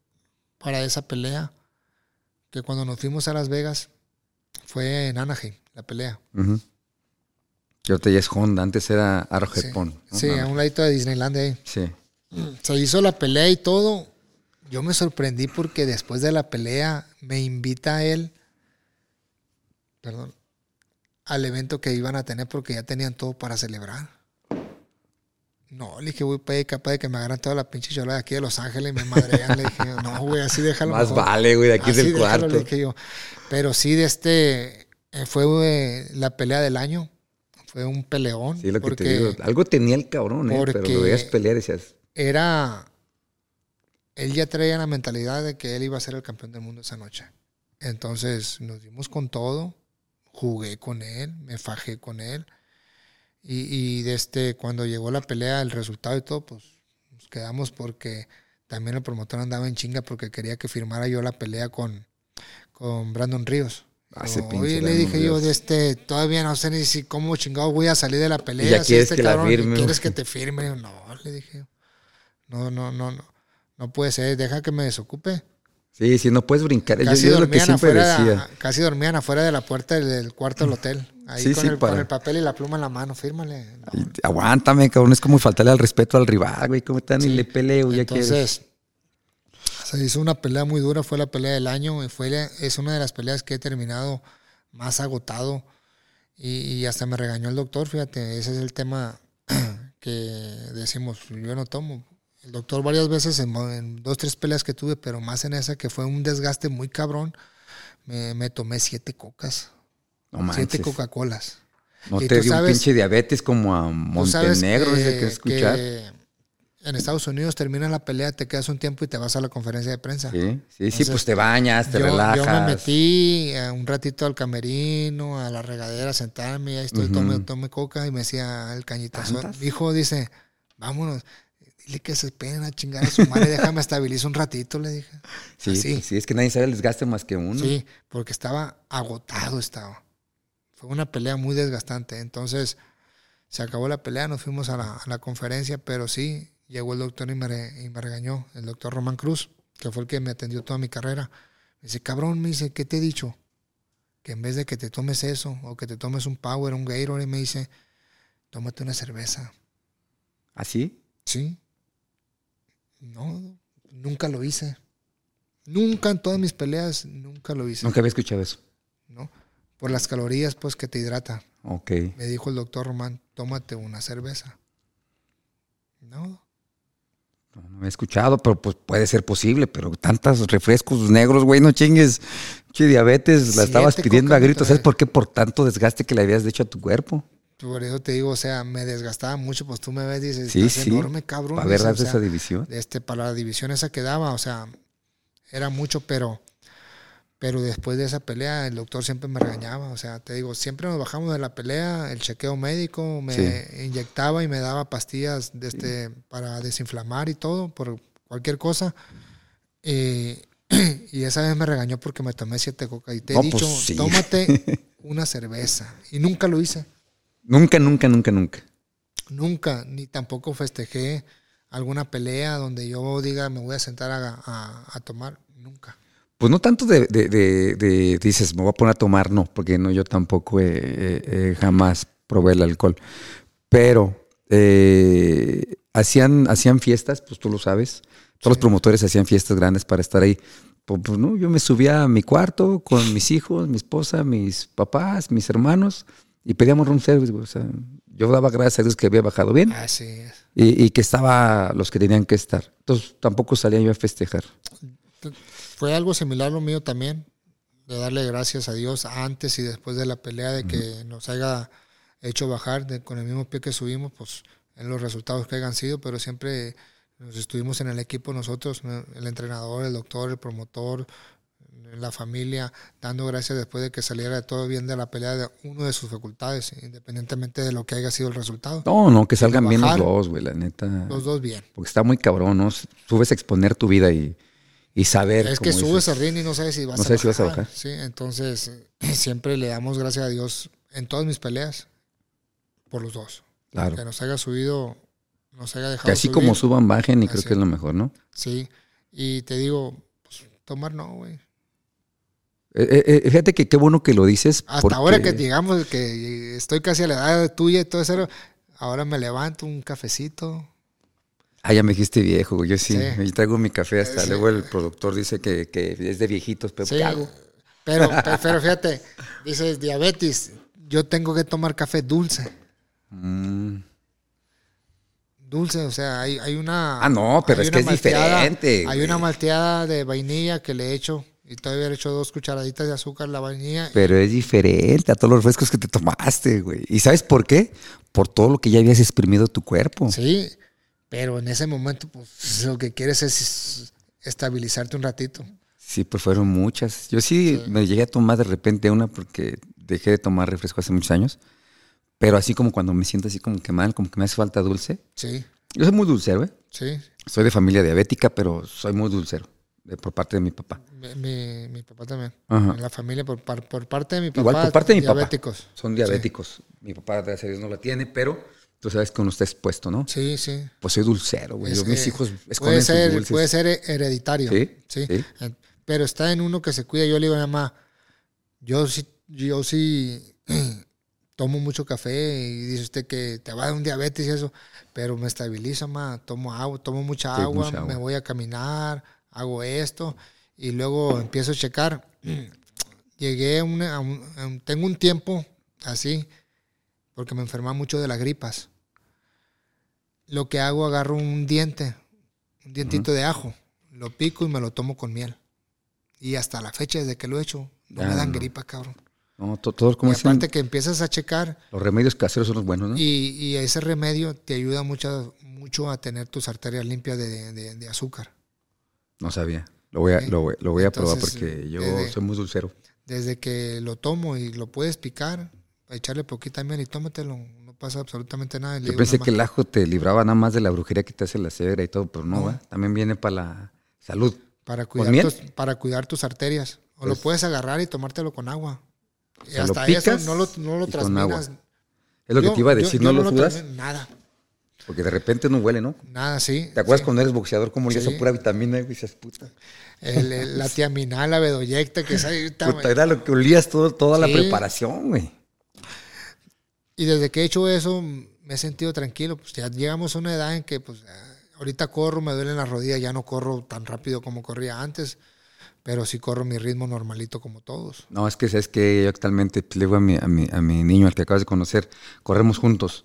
para esa pelea, que cuando nos fuimos a Las Vegas fue en Anaheim, la pelea. Ujú. Que ahorita ya es Honda, antes era Sí, Pond. ¿no? sí, Ah, a un ladito de Disneylandia ahí. sí. Se hizo la pelea y todo. Yo me sorprendí porque después de la pelea me invita a él, perdón, al evento que iban a tener porque ya tenían todo para celebrar. No, le dije, güey, capaz de que me agarran toda la pinche chola de aquí de Los Ángeles y me madrean. Le dije, no, güey, así déjalo. Más mejor. vale, güey, de aquí Así del déjalo, cuarto. le dije yo. Pero sí, de este, eh, fue eh, la pelea del año. Fue un peleón. Sí, lo que porque te digo. Algo tenía el cabrón, ¿eh? Pero lo veías pelear y decías, era. Él ya traía la mentalidad de que él iba a ser el campeón del mundo esa noche. Entonces nos dimos con todo. Jugué con él, me fajé con él. Y, y de este, cuando llegó la pelea, el resultado y todo, pues nos quedamos porque también el promotor andaba en chinga porque quería que firmara yo la pelea con, con Brandon Ríos. Ah, Yo, pinche Oye, le dije yo, de este, todavía no sé ni si cómo chingado voy a salir de la pelea. ya si quieres este que la cabrón- y firme, ¿Quieres que te firme? No, le dije. No, no, no, no. No puede ser, deja que me desocupe. Sí, sí, no puedes brincar. Yo, Casi yo es lo que dormían, siempre afuera, decía. casi dormían afuera de la puerta del, del cuarto del hotel. Ahí Sí, con, sí, el, para- con el papel y la pluma en la mano, fírmale. No. Aguántame, cabrón, es como faltarle al respeto al rival, güey. ¿Cómo están? Y le peleo, ya quieres. Entonces, se hizo una pelea muy dura, fue la pelea del año y fue la- es una de las peleas que he terminado más agotado y, y hasta me regañó el doctor, fíjate, ese es el tema que decimos, yo no tomo. El doctor varias veces en, en dos, tres peleas que tuve, pero más en esa que fue un desgaste muy cabrón, me, me tomé siete cocas, No siete. Coca-Colas. No Y te dio un sabes- pinche diabetes como a Montenegro, ese eh, que escuchar. que en Estados Unidos terminas la pelea, te quedas un tiempo y te vas a la conferencia de prensa. Sí, sí, sí, pues te bañas, te yo, relajas. Yo me metí eh, un ratito al camerino, a la regadera, a sentarme, y ahí estoy, tome, tome coca, y me decía el cañitazo. Hijo, dice, vámonos. Dile que se esperen a chingar a su madre, déjame estabilizar un ratito, le dije. Sí, sí. sí, es que nadie sabe el desgaste más que uno. Sí, porque estaba agotado, estaba. Fue una pelea muy desgastante. Entonces, se acabó la pelea, nos fuimos a la, a la conferencia, pero sí, llegó el doctor y me, y me, regañó, el doctor Román Cruz, que fue el que me atendió toda mi carrera. Me dice, cabrón, me dice, ¿qué te he dicho? Que en vez de que te tomes eso, o que te tomes un Power, un Gatorade, me dice, tómate una cerveza. ¿Así? Sí. No, nunca lo hice. Nunca en todas mis peleas, nunca lo hice. Nunca había escuchado eso. ¿No? Por las calorías, pues, que te hidrata. Ok. Me dijo el doctor Román, tómate una cerveza. No, no, no he escuchado, pero pues puede ser posible, pero tantos refrescos negros, güey, no chingues. Che, diabetes, la estabas pidiendo a gritos. ¿Sabes por qué? Por tanto desgaste que le habías hecho a tu cuerpo. Por eso te digo, o sea, me desgastaba mucho, pues tú me ves y dices, sí, sí. enorme, cabrón. Para ver o sea, esa división. Este, para la división esa que daba, o sea, era mucho, pero pero después de esa pelea, el doctor siempre me regañaba. O sea, te digo, siempre nos bajamos de la pelea, el chequeo médico, me sí. inyectaba y me daba pastillas de este, para desinflamar y todo, por cualquier cosa. Y, y esa vez me regañó porque me tomé siete coca. Y te no, he dicho, pues tómate una cerveza. Y nunca lo hice. Nunca, nunca, nunca, nunca. Nunca, ni tampoco festejé alguna pelea donde yo diga me voy a sentar a, a, a tomar. Nunca. Pues no tanto de, de, de, de, dices, me voy a poner a tomar, no, porque no, yo tampoco jamás probé el alcohol. Pero eh, hacían, hacían fiestas, pues tú lo sabes. Todos sí. los promotores hacían fiestas grandes para estar ahí. Pues, pues, no, yo me subía a mi cuarto con mis hijos, mi esposa, mis papás, mis hermanos y pedíamos room service. O sea, yo daba gracias a Dios que había bajado bien. Así es. Y, y que estaba los que tenían que estar. Entonces tampoco salía yo a festejar fue algo similar lo mío también, de darle gracias a Dios antes y después de la pelea, de que uh -huh. nos haya hecho bajar de, con el mismo pie que subimos, pues en los resultados que hayan sido, pero siempre nos estuvimos en el equipo nosotros, el entrenador, el doctor, el promotor, la familia, dando gracias después de que saliera todo bien de la pelea de uno de sus facultades, independientemente de lo que haya sido el resultado. No, no, que salgan bien los dos, güey, la neta. Los dos bien. Porque está muy cabrón, ¿no? Subes a exponer tu vida y y saber. Es que subes al ring y no sabes si vas, no a, sabes bajar, si vas a bajar. Sí, entonces siempre le damos gracias a Dios en todas mis peleas por los dos. Claro. Que nos haya subido, nos haya dejado. Que así subir. como suban, bajen y así. creo que es lo mejor, ¿no? Sí. Y te digo, pues, tomar no, güey. Eh, eh, fíjate que qué bueno que lo dices. Hasta porque... ahora que llegamos, que estoy casi a la edad tuya y todo eso, ahora me levanto un cafecito, Ah, ya me dijiste viejo, yo sí, sí. yo traigo mi café hasta sí. luego el productor dice que, que, es de viejitos, pero sí. ¿qué hago? Pero, pero fíjate, dices diabetes, yo tengo que tomar café dulce. Mm. Dulce, o sea, hay, hay una... Ah, no, pero es que es diferente. Hay una malteada de vainilla que le he hecho y todavía he hecho dos cucharaditas de azúcar a la vainilla. Pero es diferente a todos los refrescos que te tomaste, güey. ¿Y sabes por qué? Por todo lo que ya habías exprimido tu cuerpo. Sí, pero en ese momento, pues lo que quieres es estabilizarte un ratito. Sí, pues fueron muchas. Yo sí, sí, me llegué a tomar de repente una porque dejé de tomar refresco hace muchos años. Pero así como cuando me siento así como que mal, como que me hace falta dulce. Sí. Yo soy muy dulcero, ¿eh? Sí. Soy de familia diabética, pero soy muy dulcero. Por parte de mi papá. Mi, mi, mi papá también. Ajá. En la familia, por, por, parte de mi papá. Igual por parte de mi diabéticos. papá. Son diabéticos. Sí. Mi papá, gracias a Dios, no la tiene, pero tú sabes que uno está expuesto, ¿no? Sí, sí. Pues soy dulcero, güey. Yo, mis hijos esconden puede ser, sus dulces. Puede ser hereditario. ¿Sí? ¿sí? ¿Sí? Pero está en uno que se cuida. Yo le digo a mi mamá, yo sí, yo sí tomo mucho café y dice usted que te va a dar un diabetes y eso, pero me estabiliza, ma. Tomo agua, tomo mucha, sí, agua, mucha agua, me voy a caminar, hago esto y luego empiezo a checar. Llegué a, una, a, un, a un, tengo un tiempo así, porque me enferma mucho de las gripas. Lo que hago, agarro un diente, un dientito uh -huh. de ajo, lo pico y me lo tomo con miel. Y hasta la fecha, desde que lo he hecho, no ya, me dan no. gripa, cabrón. No, todos como y aparte que empiezas a checar. Los remedios caseros son los buenos, ¿no? Y, y ese remedio te ayuda muchas, mucho a tener tus arterias limpias de, de- de azúcar. No sabía. Lo voy a, lo, voy- lo voy a probar porque yo desde- soy muy dulcero. Desde que lo tomo y lo puedes picar, echarle poquita miel y tómatelo, no pasa absolutamente nada. Y Yo pensé que el ajo te libraba nada más de la brujería que te hace la cebra y todo, pero no, No. ¿va? También viene para la salud. para ¿Con cuidar, tus, para cuidar tus arterias. O lo Pues- puedes agarrar y tomártelo con agua. Y sea, lo hasta picas eso no lo, no lo y. Es lo que te iba a yo- decir, yo ¿no lo sudas? Nada, Porque de repente no huele, ¿no? nada, sí. ¿Te acuerdas sí. cuando eres boxeador cómo le Sí. pura vitamina? Y dices, puta. El- el- la tiaminal, la bedoyecta, que está- Puta, era lo que olías todo, toda la preparación, güey. Y desde que he hecho eso, me he sentido tranquilo. Pues ya llegamos a una edad en que, pues, ah, ahorita corro, me duelen las rodillas, ya no corro tan rápido como corría antes, pero sí corro mi ritmo normalito como todos. No, es que sabes que yo actualmente pues, le digo a mi, a, mi, a mi niño, al que acabas de conocer, corremos juntos.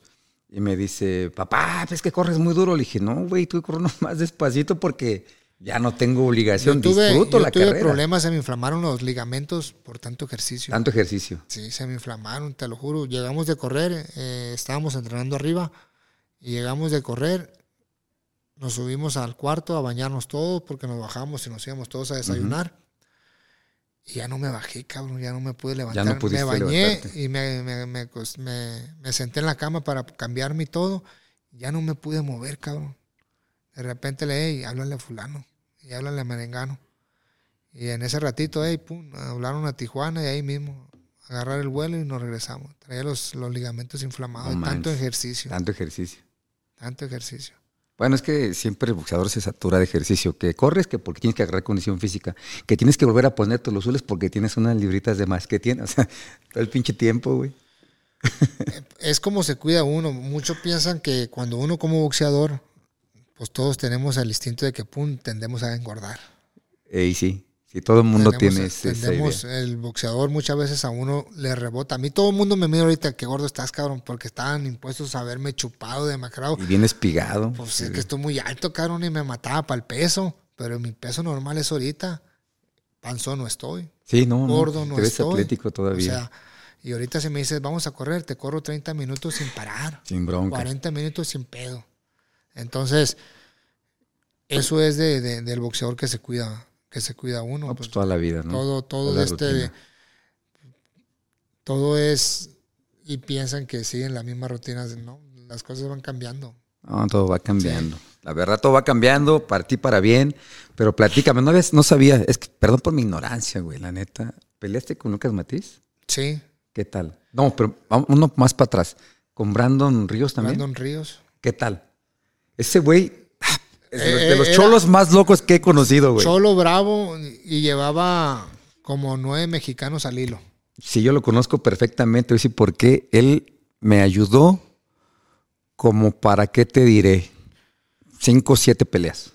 Y me dice, papá, pues es que corres muy duro. Le dije, no, güey, tú corro más despacito porque ya no tengo obligación. Yo tuve, Disfruto yo la tuve carrera. problemas, se me inflamaron los ligamentos por tanto ejercicio. Tanto ejercicio. Sí, se me inflamaron, te lo juro. Llegamos de correr, eh, estábamos entrenando arriba y llegamos de correr. Nos subimos al cuarto a bañarnos todos porque nos bajamos y nos íbamos todos a desayunar. Y ya no me bajé, cabrón, ya no me pude levantar. me pudiste bañé levantarte. y me, me, me me- me senté en la cama para cambiarme y todo. Ya no me pude mover, cabrón. De repente le, hey, háblale a fulano y háblale a merengano. Y en ese ratito, hey, pum, hablaron a Tijuana y ahí mismo agarrar el vuelo y nos regresamos. Traía los, los ligamentos inflamados No de tanto ejercicio. Tanto ejercicio. Tanto ejercicio. Bueno, es que siempre el boxeador se satura de ejercicio. Que corres que porque tienes que agarrar condición física. Que tienes que volver a ponerte los zules porque tienes unas libritas de más que tienes. O sea, todo el pinche tiempo, güey. Es como se cuida uno. Muchos piensan que cuando uno como boxeador, pues todos tenemos el instinto de que pum, tendemos a engordar. Y sí, sí, todo el mundo tiene ese- esa tendemos- idea. el boxeador muchas veces a uno le rebota. A mí todo el mundo me mira ahorita que gordo estás, cabrón, porque estaban impuestos a haberme chupado, demacrado. Y bien espigado. Pues es que estoy muy alto, cabrón, y me mataba para el peso. Pero mi peso normal es ahorita. Panzón no estoy. Sí, no, no. Gordo no Te ves estoy. atlético todavía. O sea, y ahorita si me dices, vamos a correr, te corro 30 minutos sin parar. sin bronca. 40 minutos sin pedo. Entonces, eso es de, de- del boxeador que se cuida, que se cuida uno. No, pues, pues toda la vida, ¿no? todo, todo este, rutina. todo es, y piensan que siguen las mismas rutinas, no, las cosas van cambiando. No, todo va cambiando. La verdad, todo va cambiando, para ti, para bien. Pero platícame, no, habías- no sabía, es que, perdón por mi ignorancia, güey, la neta. ¿Peleaste con Lucas Matiz? Sí, ¿Qué tal? No, pero uno más para atrás. ¿Con Brandon Ríos también? Brandon Ríos. ¿Qué tal? Ese güey es de los- Eh, de los cholos más locos que he conocido, güey. Cholo Bravo y llevaba como nueve mexicanos al hilo. Sí, yo lo conozco perfectamente. Voy a decir por qué. Él me ayudó como para qué te diré. Cinco o siete peleas.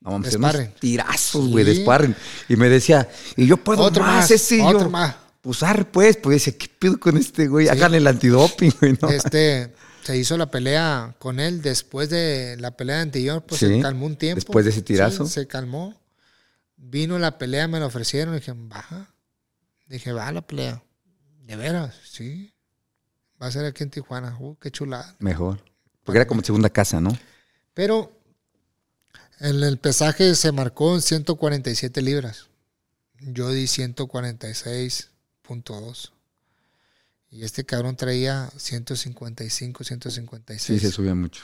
No, vamos a tirazos, güey, Sí. sparring. Y me decía, y yo puedo Otro más, más, ese y yo. otro más. Pues arre, pues, pues dice, ¿qué pido con este güey? Hagan el antidoping, güey, ¿no? Este, se hizo la pelea con él después de la pelea anterior, pues Sí, se calmó un tiempo. después de ese tirazo. Sí, se calmó. Vino la pelea, me la ofrecieron, dije, baja. Dije, va la pelea. ¿De veras? Sí. Va a ser aquí en Tijuana. Uh, qué chulada. Mejor. Porque era como segunda casa, ¿no? Pero en el pesaje se marcó en 147 libras. Yo di 146.2. Y este cabrón traía 155, 156. Sí, se subía mucho.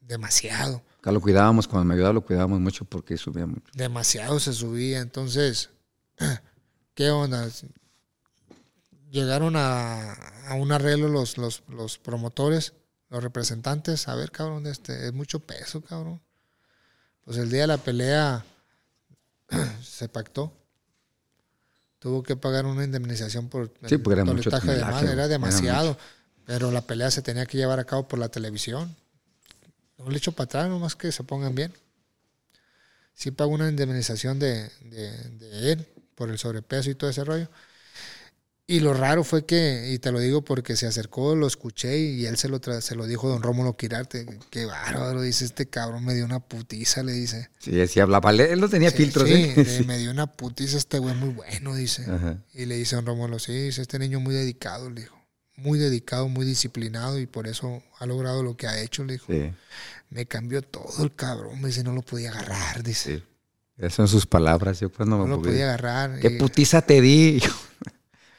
Demasiado. Acá lo cuidábamos, cuando me ayudaba lo cuidábamos mucho porque subía mucho. Demasiado se subía. Entonces, ¿qué onda? Llegaron a, a un arreglo los, los, los promotores, los representantes. A ver, cabrón, este, es mucho peso, cabrón. Pues el día de la pelea se pactó. Tuvo que pagar una indemnización por el Sí, porque era mucho de más, era era demasiado. Pero la pelea se tenía que llevar a cabo por la televisión. No le echo para atrás, nomás que se pongan bien. Sí pagó una indemnización de, de, de él por el sobrepeso y todo ese rollo. Y lo raro fue que, y te lo digo porque se acercó, lo escuché y él se lo, tra- se lo dijo don Rómulo Quirarte. Qué bárbaro, dice este cabrón, me dio una putiza, le dice. Sí, sí hablaba. Él no tenía Sí, filtros, sí, ¿eh? Sí. me dio una putiza este güey muy bueno, dice. Ajá. Y le dice a don Rómulo, sí, dice, este niño muy dedicado, le dijo. muy dedicado, muy disciplinado y por eso ha logrado lo que ha hecho, le dijo. Me cambió todo el cabrón, me dice, no lo podía agarrar, dice. Esas son sus palabras, yo cuando no lo podía agarrar. ¿Qué putiza te di?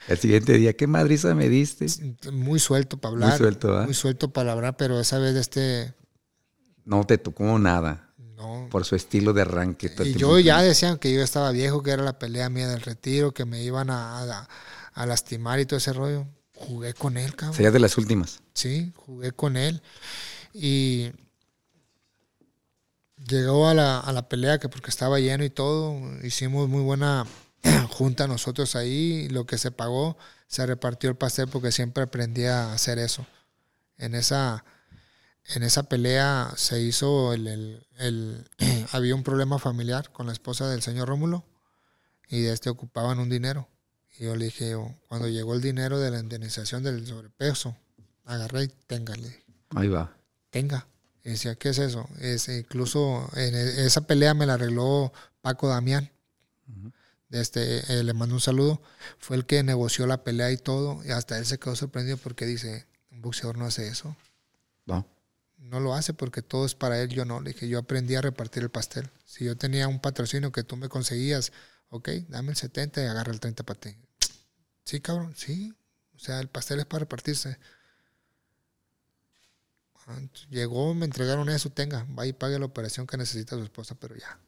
El siguiente día, ¿qué madriza me diste? Muy suelto para hablar. Muy suelto, Muy suelto para hablar, pero esa vez este... No te tocó nada. No. Por su estilo de arranque. Y yo ya decían que yo estaba viejo, que era la pelea mía del retiro, que me iban a, a, lastimar y todo ese rollo. Jugué con él, cabrón. Sería de las últimas. Sí, jugué con él. Y llegó a la, a la pelea que porque estaba lleno y todo, hicimos muy buena junta nosotros ahí, lo que se pagó, se repartió el pastel porque siempre aprendí a hacer eso. En esa, en esa pelea se hizo el, el, había un problema familiar con la esposa del señor Rómulo y de este ocupaban un dinero. Y yo le dije, cuando llegó el dinero de la indemnización del sobrepeso, agarré y téngale. Ahí va. Tenga. Y decía, ¿qué es eso? Es, incluso en e, esa pelea me la arregló Paco Damián este, eh, le mando un saludo, fue el que negoció la pelea y todo, y hasta él se quedó sorprendido porque dice, un boxeador no hace eso. No. No lo hace porque todo es para él, yo no. Le dije, yo aprendí a repartir el pastel. Si yo tenía un patrocinio que tú me conseguías, ok, dame el 70 y agarra el 30 para ti. Sí, cabrón, sí. O sea, el pastel es para repartirse. Llegó, me entregaron eso, tenga, va y pague la operación que necesita su esposa, pero ya.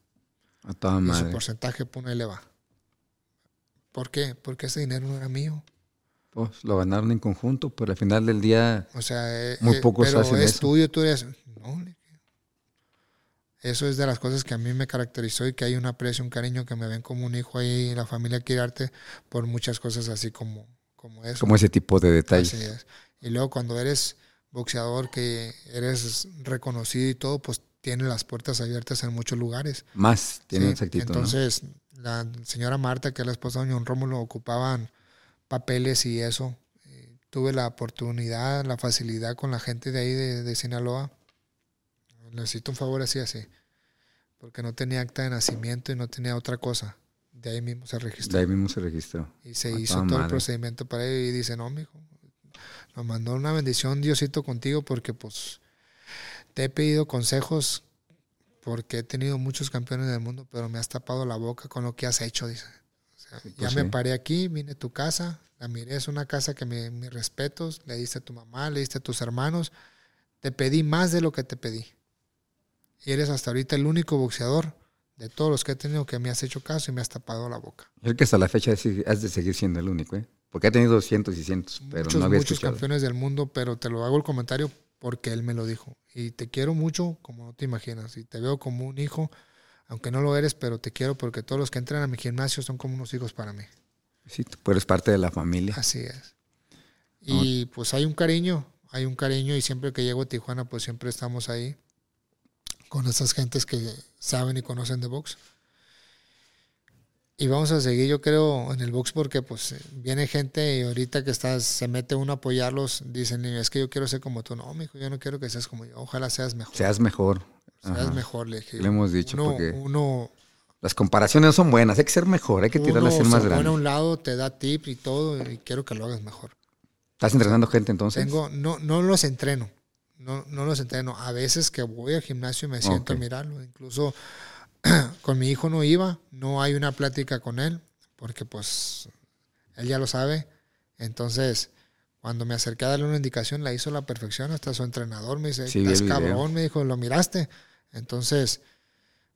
A toda y su porcentaje, pone le va. ¿Por qué? Porque ese dinero no era mío. Pues lo ganaron en conjunto, pero al final del día o sea, eh, muy eh, pocos pero es tuyo, tú eres... No, eso es de las cosas que a mí me caracterizó y que hay un aprecio, un cariño que me ven como un hijo ahí, la familia quiere arte por muchas cosas así como, como eso. Como ese tipo de detalles. Y luego cuando eres boxeador, que eres reconocido y todo, pues tiene las puertas abiertas en muchos lugares. Más, tiene sí, Entonces, la señora Marta, que es la esposa de don Rómulo, ocupaban papeles y eso. tuve la oportunidad, la facilidad con la gente de ahí de, Sinaloa. Necesito un favor así, así. Porque no tenía acta de nacimiento y no tenía otra cosa. De ahí mismo se registró. De ahí mismo se registró. Y se hizo todo el procedimiento para ello. Y dice, no, mijo, nos mandó una bendición Diosito contigo porque pues te he pedido consejos porque he tenido muchos campeones del mundo, pero me has tapado la boca con lo que has hecho, dice. ya pues me paré aquí, vine a tu casa, la miré, es una casa que me, mis respetos, le diste a tu mamá, le diste a tus hermanos, te pedí más de lo que te pedí. Y eres hasta ahorita el único boxeador de todos los que he tenido que me has hecho caso y me has tapado la boca. Yo creo que hasta la fecha has de seguir siendo el único, ¿eh? Porque he tenido cientos y cientos, pero muchos, no había Muchos campeones del mundo, pero te lo hago el comentario porque él me lo dijo. Y te quiero mucho como no te imaginas. Y te veo como un hijo, aunque no lo eres, pero te quiero porque todos los que entran a mi gimnasio son como unos hijos para mí. Sí, tú eres parte de la familia. Así es. Y pues hay un cariño, hay un cariño y siempre que llego a Tijuana pues siempre estamos ahí con esas gentes que saben y conocen de box. Y vamos a seguir, yo creo, en el box porque pues viene gente y ahorita que estás, se mete uno a apoyarlos, dicen, es que yo quiero ser como tú. No, mijo, yo no quiero que seas como yo. Ojalá seas mejor. Seas mejor. Seas mejor, le dije. Le hemos dicho porque uno, las comparaciones son buenas, hay que ser mejor, hay que tirar a ser más grande. a un lado, te da tips y todo, y quiero que lo hagas mejor. ¿Estás entrenando gente entonces? Tengo, no, no los entreno, no, no los entreno. A veces que voy al gimnasio y me siento a mirarlo, incluso con mi hijo no iba, no hay una plática con él, porque pues él ya lo sabe. Entonces, cuando me acerqué a darle una indicación, la hizo a la perfección. Hasta su entrenador me dice, estás cabrón, me dijo, ¿lo miraste? Entonces,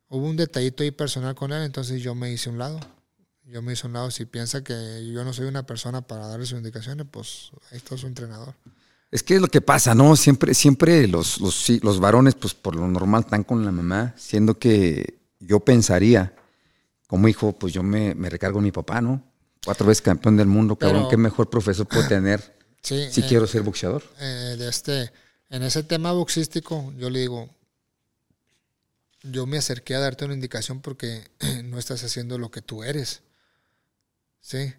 hubo un detallito ahí personal con él, entonces yo me hice un lado. Yo me hice un lado. Si piensa que yo no soy una persona para darle sus indicaciones, pues ahí está su entrenador. Es que es lo que pasa, ¿no? Siempre, siempre los, los, los varones, pues por lo normal, están con la mamá, siendo que yo pensaría, como hijo, pues yo me, recargo en mi papá, ¿no? Cuatro veces campeón del mundo, cabrón, qué mejor profesor puedo tener si eh, quiero ser boxeador. Eh, de este, en ese tema boxístico, yo le digo, yo me acerqué a darte una indicación porque no estás haciendo lo que tú eres. Sí.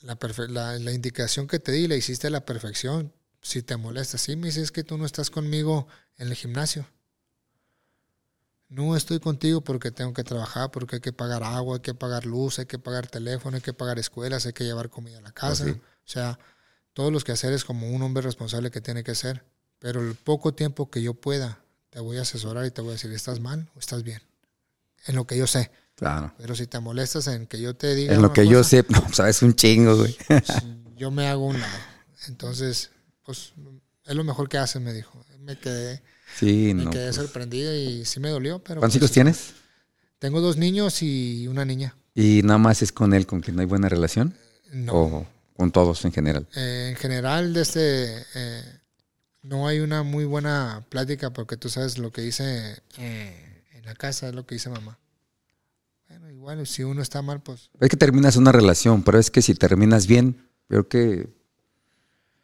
La, la, la, indicación que te di la hiciste a la perfección. Si te molesta, sí, me dices que tú no estás conmigo en el gimnasio. No estoy contigo porque tengo que trabajar, porque hay que pagar agua, hay que pagar luz, hay que pagar teléfono, hay que pagar escuelas, hay que llevar comida a la casa. Oh, o sea, todos los quehaceres como un hombre responsable que tiene que ser. Pero el poco tiempo que yo pueda, te voy a asesorar y te voy a decir, ¿estás mal o estás bien? En lo que yo sé. Claro. Pero si te molestas en que yo te diga. En lo que yo sé, no, sabes un chingo, güey. pues, yo me hago un lado. Entonces, pues es lo mejor que haces, me dijo. Me quedé, Sí, me no. quedé pues. sorprendido y sí me dolió, pero. ¿Cuántos pues, hijos tienes? Tengo dos niños y una niña. Y nada más es con él con quien no hay buena relación. No. O con todos en general. Eh, en general, desde eh, no hay una muy buena plática porque tú sabes lo que dice eh, en la casa es lo que dice mamá. Bueno, igual si uno está mal, pues Es que terminas una relación, pero es que si terminas bien, creo que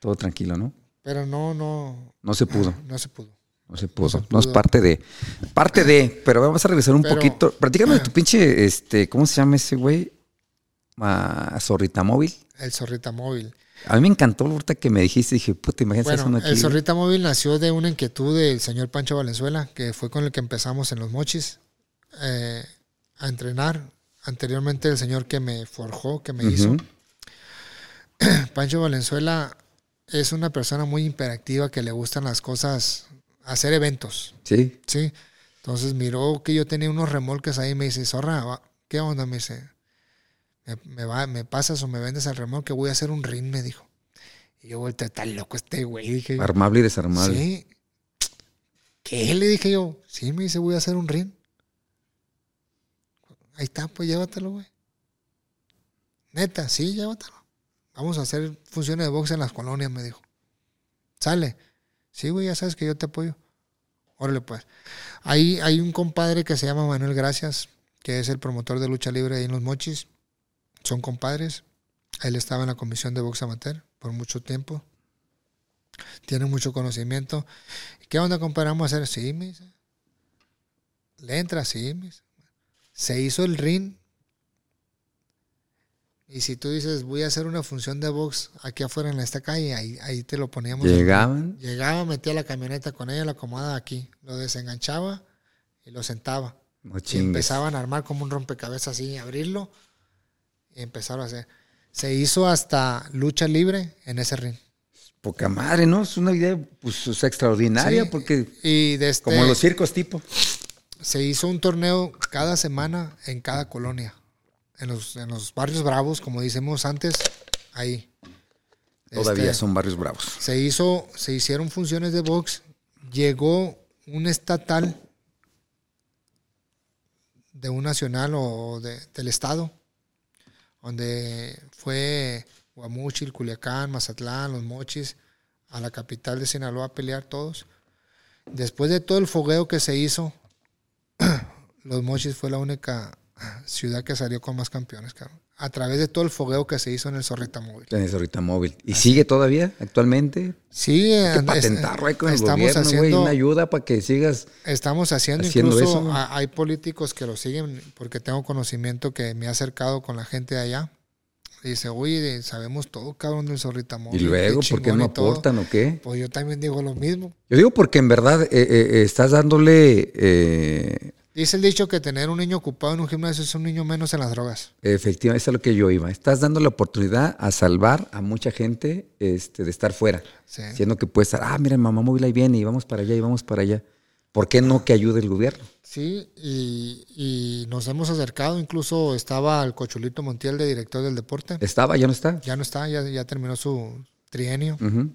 todo tranquilo, ¿no? pero no, no, No se pudo, no se pudo. No se pudo. se No, es parte de. Parte de, pero vamos a regresar un Pero- poquito. Platícame de tu pinche, este, ¿cómo se llama ese güey? Ah, Zorrita Móvil. El zorrita móvil. A mí me encantó ahorita que me dijiste, dije, puta, imagínate Bueno, aquí. el zorrita móvil nació de una inquietud del señor Pancho Valenzuela, que fue con el que empezamos en los mochis eh, a entrenar. Anteriormente el señor que me forjó, que me hizo. Pancho Valenzuela es una persona muy hiperactiva que le gustan las cosas, hacer eventos, Sí. ¿sí? Entonces miró que yo tenía unos remolques ahí y me dice, Zorra, ¿qué onda? Me dice, ¿me, me va, ¿me pasas o me vendes el remolque? Voy a hacer un ring, me dijo. Y yo volteé, está loco este güey, dije. Armable y desarmable. Sí. ¿Qué? Le dije yo. Sí, me dice, voy a hacer un ring. Ahí está, pues llévatelo, güey. Neta, sí, llévatelo. Vamos a hacer funciones de box en las colonias, me dijo. Sale. Sí, güey, ya sabes que yo te apoyo. Órale, pues. Ahí hay un compadre que se llama Manuel Gracias, que es el promotor de lucha libre ahí en Los Mochis. Son compadres. Él estaba en la comisión de box amateur por mucho tiempo. Tiene mucho conocimiento. ¿Qué onda, compadre? Vamos a hacer. Sí, me dice. Le entra, sí. Se hizo el ring. Y si tú dices, voy a hacer una función de box aquí afuera en esta calle, ahí, ahí te lo poníamos. Llegaban. Llegaba, metía la camioneta con ella, la acomodaba aquí, lo desenganchaba y lo sentaba. No Y empezaban a armar como un rompecabezas así, abrirlo y empezaron a hacer. Se hizo hasta lucha libre en ese ring. Poca madre, ¿no? Es una idea pues, extraordinaria Sí, porque Y este, como los circos tipo. se hizo un torneo cada semana en cada colonia. En los, en los barrios bravos, como decimos antes, ahí. Todavía Este, son barrios bravos. se hizo, se hicieron funciones de box, llegó un estatal de un nacional o de- del estado, donde fue Guamuchil, Culiacán, Mazatlán, Los Mochis, a la capital de Sinaloa a pelear todos. Después de todo el fogueo que se hizo, Los Mochis fue la única ciudad que salió con más campeones, cabrón. A través de todo el fogueo que se hizo en el Zorrita Móvil. Tienes ahorita móvil. ¿Y sigue todavía actualmente? Sí, Hay que and- patentarlo con el estamos gobierno, haciendo, Una ayuda para que sigas. estamos haciendo, haciendo incluso eso. a- hay políticos que lo siguen porque tengo conocimiento que me ha acercado con la gente de allá. Y dice, oye, sabemos todo, cabrón, del zorrita Y móvil. luego, ¿por qué no y todo". aportan o qué? Pues yo también digo lo mismo. Yo digo porque en verdad eh, eh, eh, estás dándole eh, Dice el dicho que tener un niño ocupado en un gimnasio es un niño menos en las drogas. Efectivamente, eso es lo que yo iba. Estás dando la oportunidad a salvar a mucha gente este, de estar fuera. Sí. Siendo que puede estar, ah, mira, mamá móvil ahí viene y vamos para allá y vamos para allá. ¿Por qué no que ayude el gobierno? Sí, y, y nos hemos acercado. Incluso estaba el Cochulito Montiel de director del deporte. Estaba, ya no está. Ya no está, ya, ya terminó su trienio. Ujú.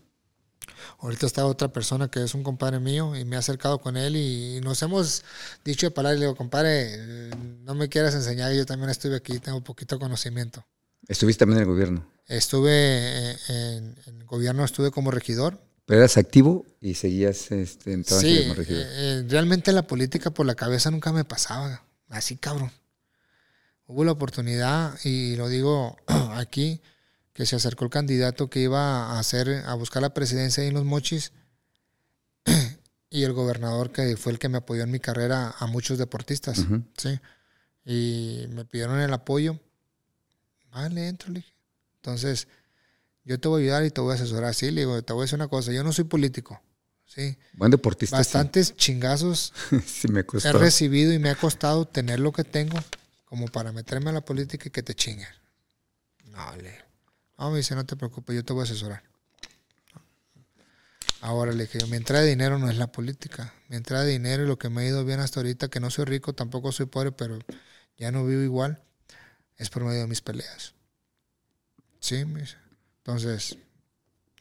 Ahorita está otra persona que es un compadre mío y me he acercado con él y nos hemos dicho de palabras. Le digo, compadre, no me quieras enseñar, yo también estuve aquí, tengo poquito conocimiento. Estuviste también en el gobierno. Estuve eh, en, en el gobierno, estuve como regidor. Pero eras activo y seguías este, Sí, como regidor. eh, eh, realmente la política por la cabeza nunca me pasaba, así cabrón. Hubo la oportunidad, y lo digo aquí, que se acercó el candidato que iba a hacer, a buscar la presidencia ahí en los mochis, y el gobernador que fue el que me apoyó en mi carrera a muchos deportistas, Ujú. sí. Y me pidieron el apoyo. Vale, entro, le dije. Entonces, yo te voy a ayudar y te voy a asesorar. Sí, le digo, te voy a decir una cosa, yo no soy político, sí. Buen deportista. sí. Bastantes chingazos Sí, me he costó. recibido y me ha costado tener lo que tengo como para meterme a la política y que te chinguen. No, le. No, me dice, no te preocupes, yo te voy a asesorar. Ahora le dije, mi entrada de dinero no es la política. Mi entrada de dinero y lo que me ha ido bien hasta ahorita, que no soy rico, tampoco soy pobre, pero ya no vivo igual, es por medio de mis peleas. Sí, me dice. Entonces,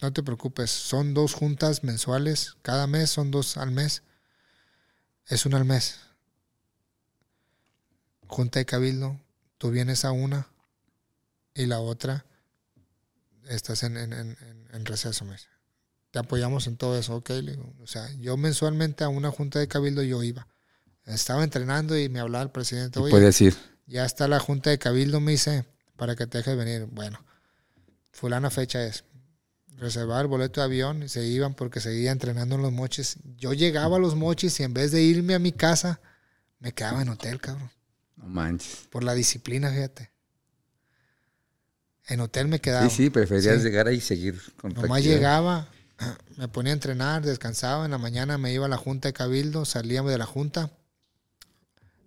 no te preocupes, son dos juntas mensuales, cada mes son dos al mes. Es una al mes. Junta de cabildo, tú vienes a una y la otra estás en, en, en, en receso. Me dice. Te apoyamos en todo eso, ok. Le digo, o sea, yo mensualmente a una junta de cabildo yo iba. Estaba entrenando y me hablaba el presidente. Oye, decir. ya está la junta de cabildo, me dice, para que te dejes venir. Bueno, fulana fecha es. Reservar el boleto de avión y se iban porque seguía entrenando en los mochis. Yo llegaba a los mochis y en vez de irme a mi casa, me quedaba en hotel, cabrón. No manches. Por la disciplina, fíjate. En hotel me quedaba. Sí, sí, preferías Sí. llegar ahí y seguir con Nomás llegaba, me ponía a entrenar, descansaba, en la mañana me iba a la junta de cabildo, salía de la junta,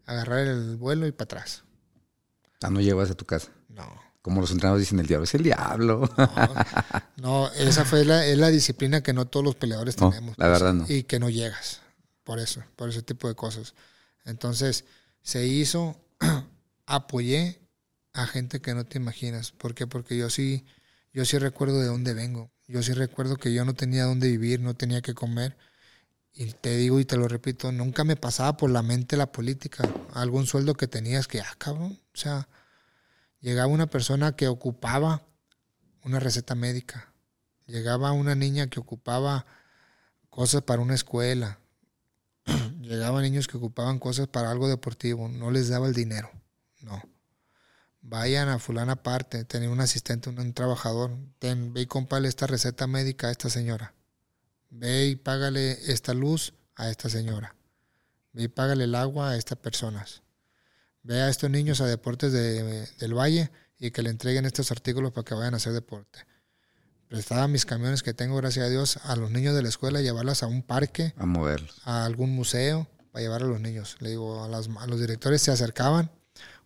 agarrar el vuelo y para atrás. Ah, no llevas a tu casa. No, Como los entrenadores dicen, el diablo es el diablo. no, esa fue la, es la disciplina que no todos los peleadores No, tenemos. la verdad no. Y que no llegas, por eso, por ese tipo de cosas. Entonces, se hizo, apoyé a gente que no te imaginas. ¿Por qué? Porque yo sí, yo sí recuerdo de dónde vengo. Yo sí recuerdo que yo no tenía dónde vivir, no tenía que comer. Y te digo y te lo repito, nunca me pasaba por la mente la política. Algún sueldo que tenías que, ah, cabrón. O sea, llegaba una persona que ocupaba una receta médica. Llegaba una niña que ocupaba cosas para una escuela. Llegaban niños que ocupaban cosas para algo deportivo. No les daba el dinero. No. Vayan a fulana aparte. Tenía un asistente, un, un trabajador. Ten, ve y cómprale esta receta médica a esta señora. Ve y págale esta luz a esta señora. Ve y págale el agua a estas personas. Ve a estos niños a deportes de- del valle y que le entreguen estos artículos para que vayan a hacer deporte. Prestaba mis camiones que tengo, gracias a Dios, a los niños de la escuela, llevarlas a un parque, A moverlos. a algún museo, para llevar a los niños. Le digo, a, las- a los directores se acercaban.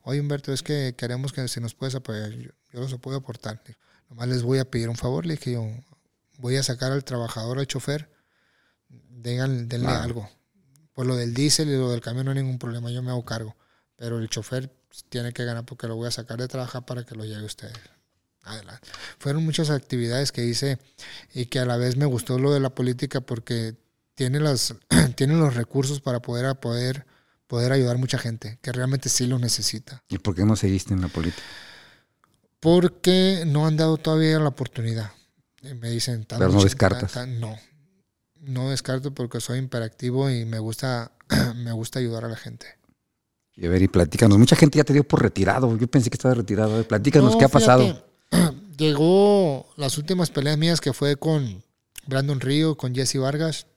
Oye, Humberto, es que queremos que si nos puedes apoyar, yo, yo los puedo aportar. Digo, Nomás les voy a pedir un favor. Le dije yo, voy a sacar al trabajador, al chofer, denle, denle algo. Por lo del diésel y lo del camión no hay ningún problema, yo me hago cargo. Pero el chofer tiene que ganar porque lo voy a sacar de trabajar para que lo lleve ustedes. Adelante. Fueron muchas actividades que hice y que a la vez me gustó lo de la política porque tiene, las, tiene los recursos para poder, a poder, poder ayudar mucha gente que realmente sí lo necesita. ¿Y por qué no seguiste en la política? Porque no han dado todavía la oportunidad. Me dicen, Pero no descartas. tan- no, no descarto porque soy imperactivo y me gusta, me gusta ayudar a la gente. Y a ver, y platícanos. Mucha gente ya te dio por retirado. Yo pensé que estaba retirado. A platícanos No, qué ha pasado. Llegó las últimas peleas mías que fue con Brandon Río, con Jesse Vargas.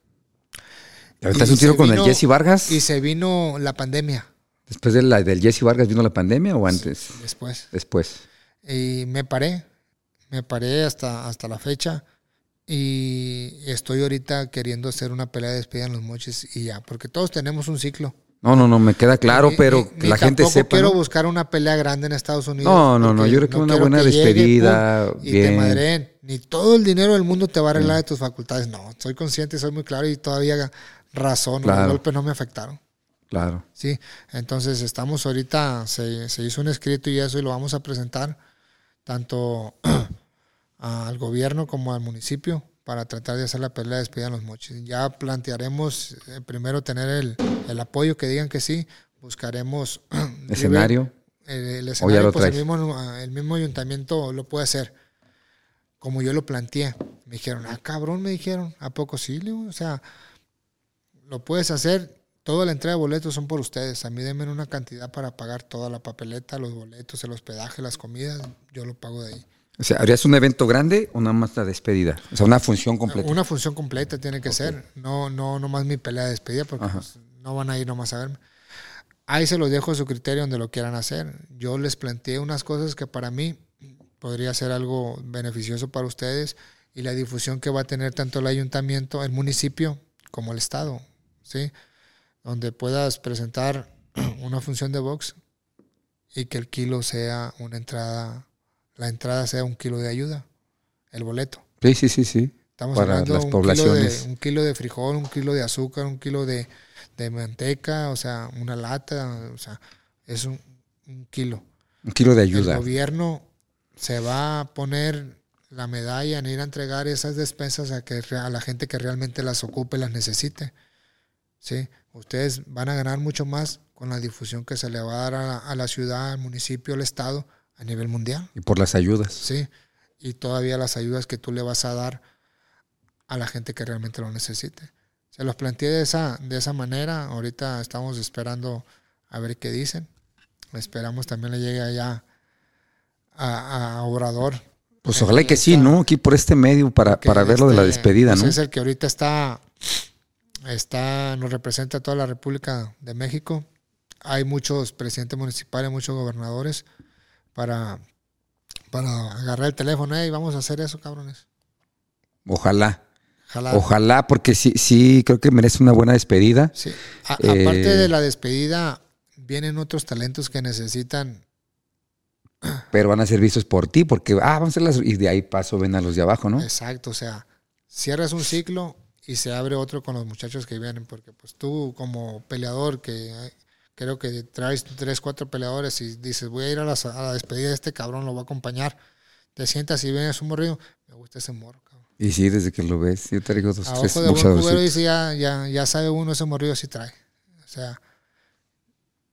¿Te aventaste un tiro con vino- el Jesse Vargas? Y se vino la pandemia ¿Después de la, del Jesse Vargas vino la pandemia o antes? después. Después. Y me paré, me paré hasta, hasta la fecha. Y estoy ahorita queriendo hacer una pelea de despedida en los moches y ya, porque todos tenemos un ciclo. No, no, no, me queda claro, Ni- pero ni- que la gente sepa. quiero ¿no? buscar una pelea grande en Estados Unidos. No, no, no, yo creo que una quiero buena despedida, pum, y bien. te madreen. Ni todo el dinero del mundo te va a arreglar de tus facultades. No, soy consciente, soy muy claro y todavía razón. Claro. Los golpes no me afectaron. Claro. Sí, entonces estamos ahorita, se, se hizo un escrito y eso y lo vamos a presentar tanto al gobierno como al municipio para tratar de hacer la pelea de despedida en los mochis. Ya plantearemos eh, primero tener el, el apoyo que digan que sí, buscaremos Escenario. el, el escenario, lo pues el mismo, el mismo ayuntamiento lo puede hacer como yo lo planteé. Me dijeron, ah, cabrón, me dijeron, ¿a poco sí? O sea, lo puedes hacer, toda la entrega de boletos son por ustedes. A mí denme una cantidad para pagar toda la papeleta, los boletos, el hospedaje, las comidas, yo lo pago de ahí. O sea, ¿harías un evento grande o nada más la despedida? O sea, una función completa. Una función completa tiene que ser, no, no, no más mi pelea de despedida, porque pues, no van a ir nomás a verme. Ahí se los dejo a su criterio donde lo quieran hacer. Yo les planteé unas cosas que para mí podría ser algo beneficioso para ustedes y la difusión que va a tener tanto el ayuntamiento, el municipio, como el estado, ¿sí? Donde puedas presentar una función de box y que el kilo sea una entrada, la entrada sea un kilo de ayuda, el boleto. Sí, sí, sí, sí. Estamos para hablando las un poblaciones. Kilo de, un kilo de frijol, un kilo de azúcar, un kilo de, de manteca, o sea, una lata, o sea, es un, un kilo. Un kilo de El ayuda. gobierno se va a poner la medalla en ir a entregar esas despensas a, que, a la gente que realmente las ocupe, las necesite. ¿Sí? Ustedes van a ganar mucho más con la difusión que se le va a dar a la, a la ciudad, al municipio, al estado, a nivel mundial. Y por las ayudas. ¿sí? Y todavía las ayudas que tú le vas a dar a la gente que realmente lo necesite. Se los planteé de esa, de esa manera. Ahorita estamos esperando a ver qué dicen. Esperamos también le llegue allá a, a Obrador. Pues ojalá que sí, ¿no? Aquí por este medio para, para ver lo de la este, despedida, pues ¿no? Es el que ahorita está, está, nos representa toda la República de México. Hay muchos presidentes municipales, muchos gobernadores para, para agarrar el teléfono. y vamos a hacer eso, cabrones. Ojalá. Ojalá. Ojalá, porque sí, sí, creo que merece una buena despedida. Sí. A- Eh, aparte de la despedida, vienen otros talentos que necesitan. Pero van a ser vistos por ti, porque, ah, vamos a hacer las. Y de ahí paso, ven a los de abajo, ¿no? Exacto, o sea, cierras un ciclo y se abre otro con los muchachos que vienen, porque pues tú como peleador que eh, creo que traes tres, cuatro peleadores y dices voy a ir a la, a la despedida de este cabrón, lo voy a acompañar, te sientas y vienes un morrido, me gusta ese morro, cabrón. Y sí, desde que lo ves, yo traigo dos, A tres ojo de buen cubero dice ya, ya, ya sabe uno ese morrido si trae. O sea,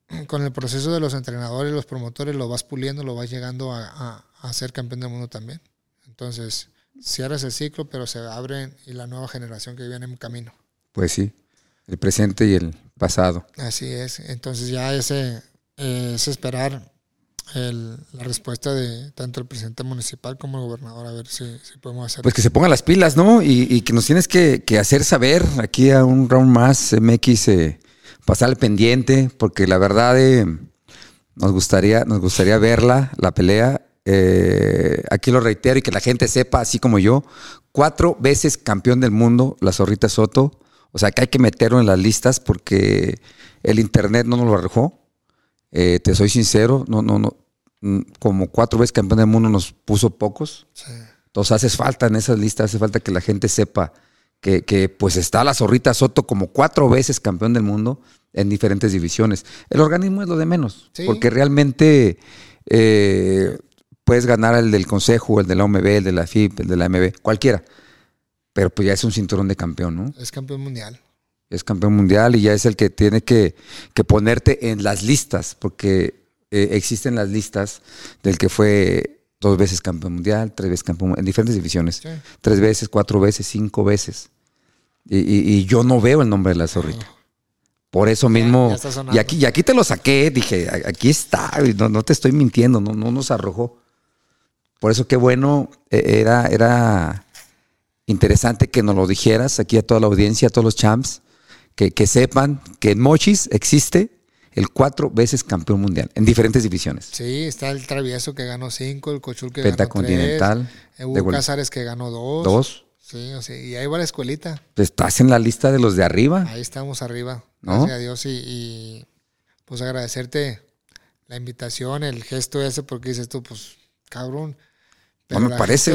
con el proceso de los entrenadores, los promotores, lo vas puliendo, lo vas llegando a, a- a ser campeón del mundo también. Entonces, cierras el ciclo, pero se abren y la nueva generación que viene en camino. Pues sí, el presente y el pasado. Así es. Entonces ya ese eh, es esperar el- la respuesta de tanto el presidente municipal como el gobernador a ver si, si podemos hacer. Pues que se pongan las pilas, ¿no? Y, y que nos tienes que, que hacer saber aquí a un round más, MX, eh, pasar al pendiente, porque la verdad eh, nos gustaría, nos gustaría verla, la pelea. Eh, aquí lo reitero y que la gente sepa, así como yo, cuatro veces campeón del mundo, la zorrita Soto. O sea que hay que meterlo en las listas porque el internet no nos lo arrojó. Eh, te soy sincero, no, no, no. mm, Como cuatro veces campeón del mundo nos puso pocos. Sí. Entonces hace falta en esas listas, hace falta que la gente sepa que, que, pues está la zorrita Soto como cuatro veces campeón del mundo en diferentes divisiones. El organismo es lo de menos, Sí. porque realmente eh, puedes ganar el del Consejo, el de la OMB, el de la FIP, el de la MB, cualquiera. Pero pues ya es un cinturón de campeón, ¿no? Es campeón mundial. Es campeón mundial y ya es el que tiene que, que ponerte en las listas, porque eh, existen las listas del que fue dos veces campeón mundial, tres veces campeón en diferentes divisiones. Sí. Tres veces, cuatro veces, cinco veces. Y, y- y yo no veo el nombre de la zorrita. Por eso mismo. ya y, aquí, y aquí te lo saqué, dije, "A- aquí está, no, no te estoy mintiendo, no, no nos arrojó. Por eso qué bueno, eh, era, era interesante que nos lo dijeras aquí a toda la audiencia, a todos los champs, que, que sepan que en Mochis existe el cuatro veces campeón mundial en diferentes divisiones. Sí, está el Travieso que ganó cinco, el Cochul que ganó Pentacontinental, tres, de Hugo Cázares que ganó dos. dos. Sí, o sea, y ahí va la escuelita. Pues estás en la lista de los de arriba. Ahí estamos arriba. ¿No? Gracias a Dios y, y, pues agradecerte la invitación, el gesto ese, porque dices tú, pues, cabrón. No me parece,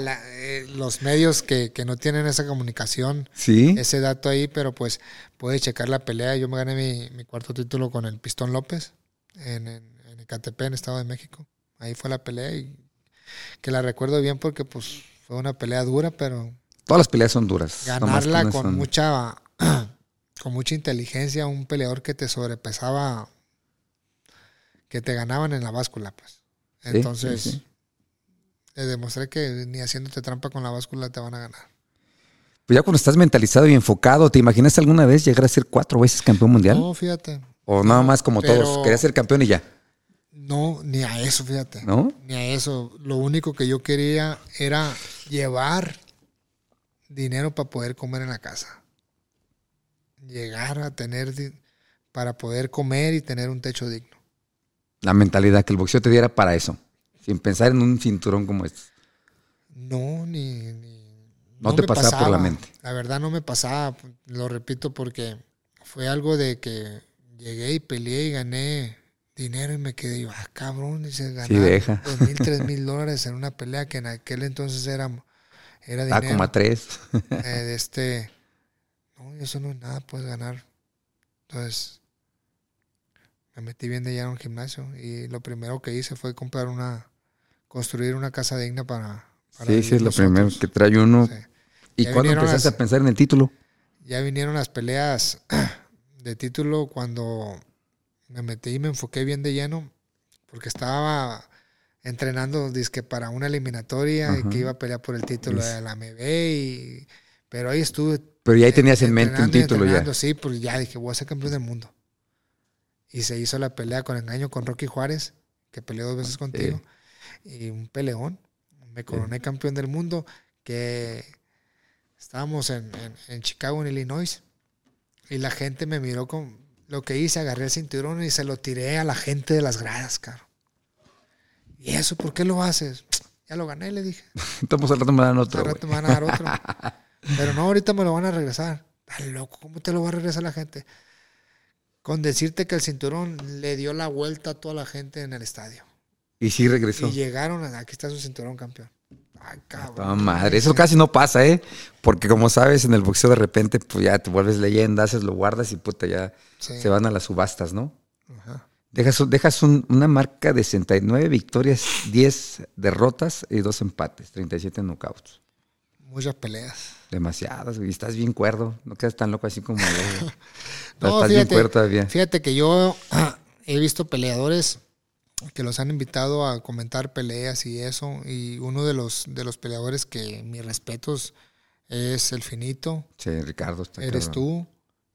la- eh, los medios que, que no tienen esa comunicación, Sí. ese dato ahí, pero pues puedes checar la pelea. Yo me gané mi, mi cuarto título con el Pistón López en, en, en Ecatepec, en Estado de México. Ahí fue la pelea y que la recuerdo bien porque pues fue una pelea dura, pero Todas las peleas son duras. ganarla no con son- mucha con mucha inteligencia, un peleador que te sobrepesaba, que te ganaban en la báscula, pues. Entonces, sí, sí. Le demostré que ni haciéndote trampa con la báscula te van a ganar. Pues ya cuando estás mentalizado y enfocado, ¿te imaginas alguna vez llegar a ser cuatro veces campeón mundial? No, fíjate. o nada más como pero- todos, quería ser campeón y ya, No, ni a eso, fíjate. ¿no? Ni a eso. Lo único que yo quería era llevar dinero para poder comer en la casa. Llegar a tener para poder comer y tener un techo digno. La mentalidad que el boxeo te diera para eso, sin pensar en un cinturón como este. No, ni... ni- No te pasaba por la mente. La verdad no me pasaba, lo repito, porque fue algo de que llegué y peleé y gané dinero y me quedé, yo, ah, cabrón, dice, ganar Sí, deja. dos mil, tres mil dólares en una pelea que en aquel entonces era, Era Ah, dinero. como a tres. eh, de este. No, eso no es nada, puedes ganar. Entonces, me metí bien de lleno en el gimnasio y lo primero que hice fue comprar una. Construir una casa digna para. para sí, sí, es lo primero que trae uno. Sí. ¿Y Ya cuándo empezaste las- a pensar en el título? Ya vinieron las peleas de título cuando me metí y me enfoqué bien de lleno, porque estaba entrenando dizque para una eliminatoria y que iba a pelear por el título de la MB y pero ahí estuve Pero ya ahí en- tenías en mente un título ya. Sí, pues ya dije, voy a ser campeón del mundo. Y se hizo la pelea con engaño con Rocky Juárez, que peleó dos veces contigo. Y un peleón. Me coroné campeón del mundo, que estábamos en, en- en Chicago, en Illinois. Y la gente me miró con lo que hice, agarré el cinturón y se lo tiré a la gente de las gradas, caro. ¿Y eso por qué lo haces? Ya lo gané, le dije. Estamos al rato me dan otro. Al güey. rato me van a dar otro. Pero no, ahorita me lo van a regresar. Estás loco, ¿cómo te lo va a regresar la gente? Con decirte que el cinturón le dio la vuelta a toda la gente en el estadio. Y sí regresó. Y llegaron, a- aquí está su cinturón campeón. Ay, cabrón. Ah, madre, eso casi no pasa, ¿eh? Porque como sabes, en el boxeo de repente, pues ya te vuelves leyenda, haces, lo guardas y puta, ya Sí. se van a las subastas, ¿no? Ajá. Dejas, dejas un- una marca de 69 victorias, 10 derrotas y 2 empates, 37 knockouts. Muchas peleas. Demasiadas, güey. y Estás bien cuerdo, no quedas tan loco así como yo. No, estás bien cuerdo todavía. Fíjate que yo he visto peleadores que los han invitado a comentar peleas y eso. Y uno de los, de los peleadores que mis respetos es el finito. Sí, Ricardo. Está eres tú,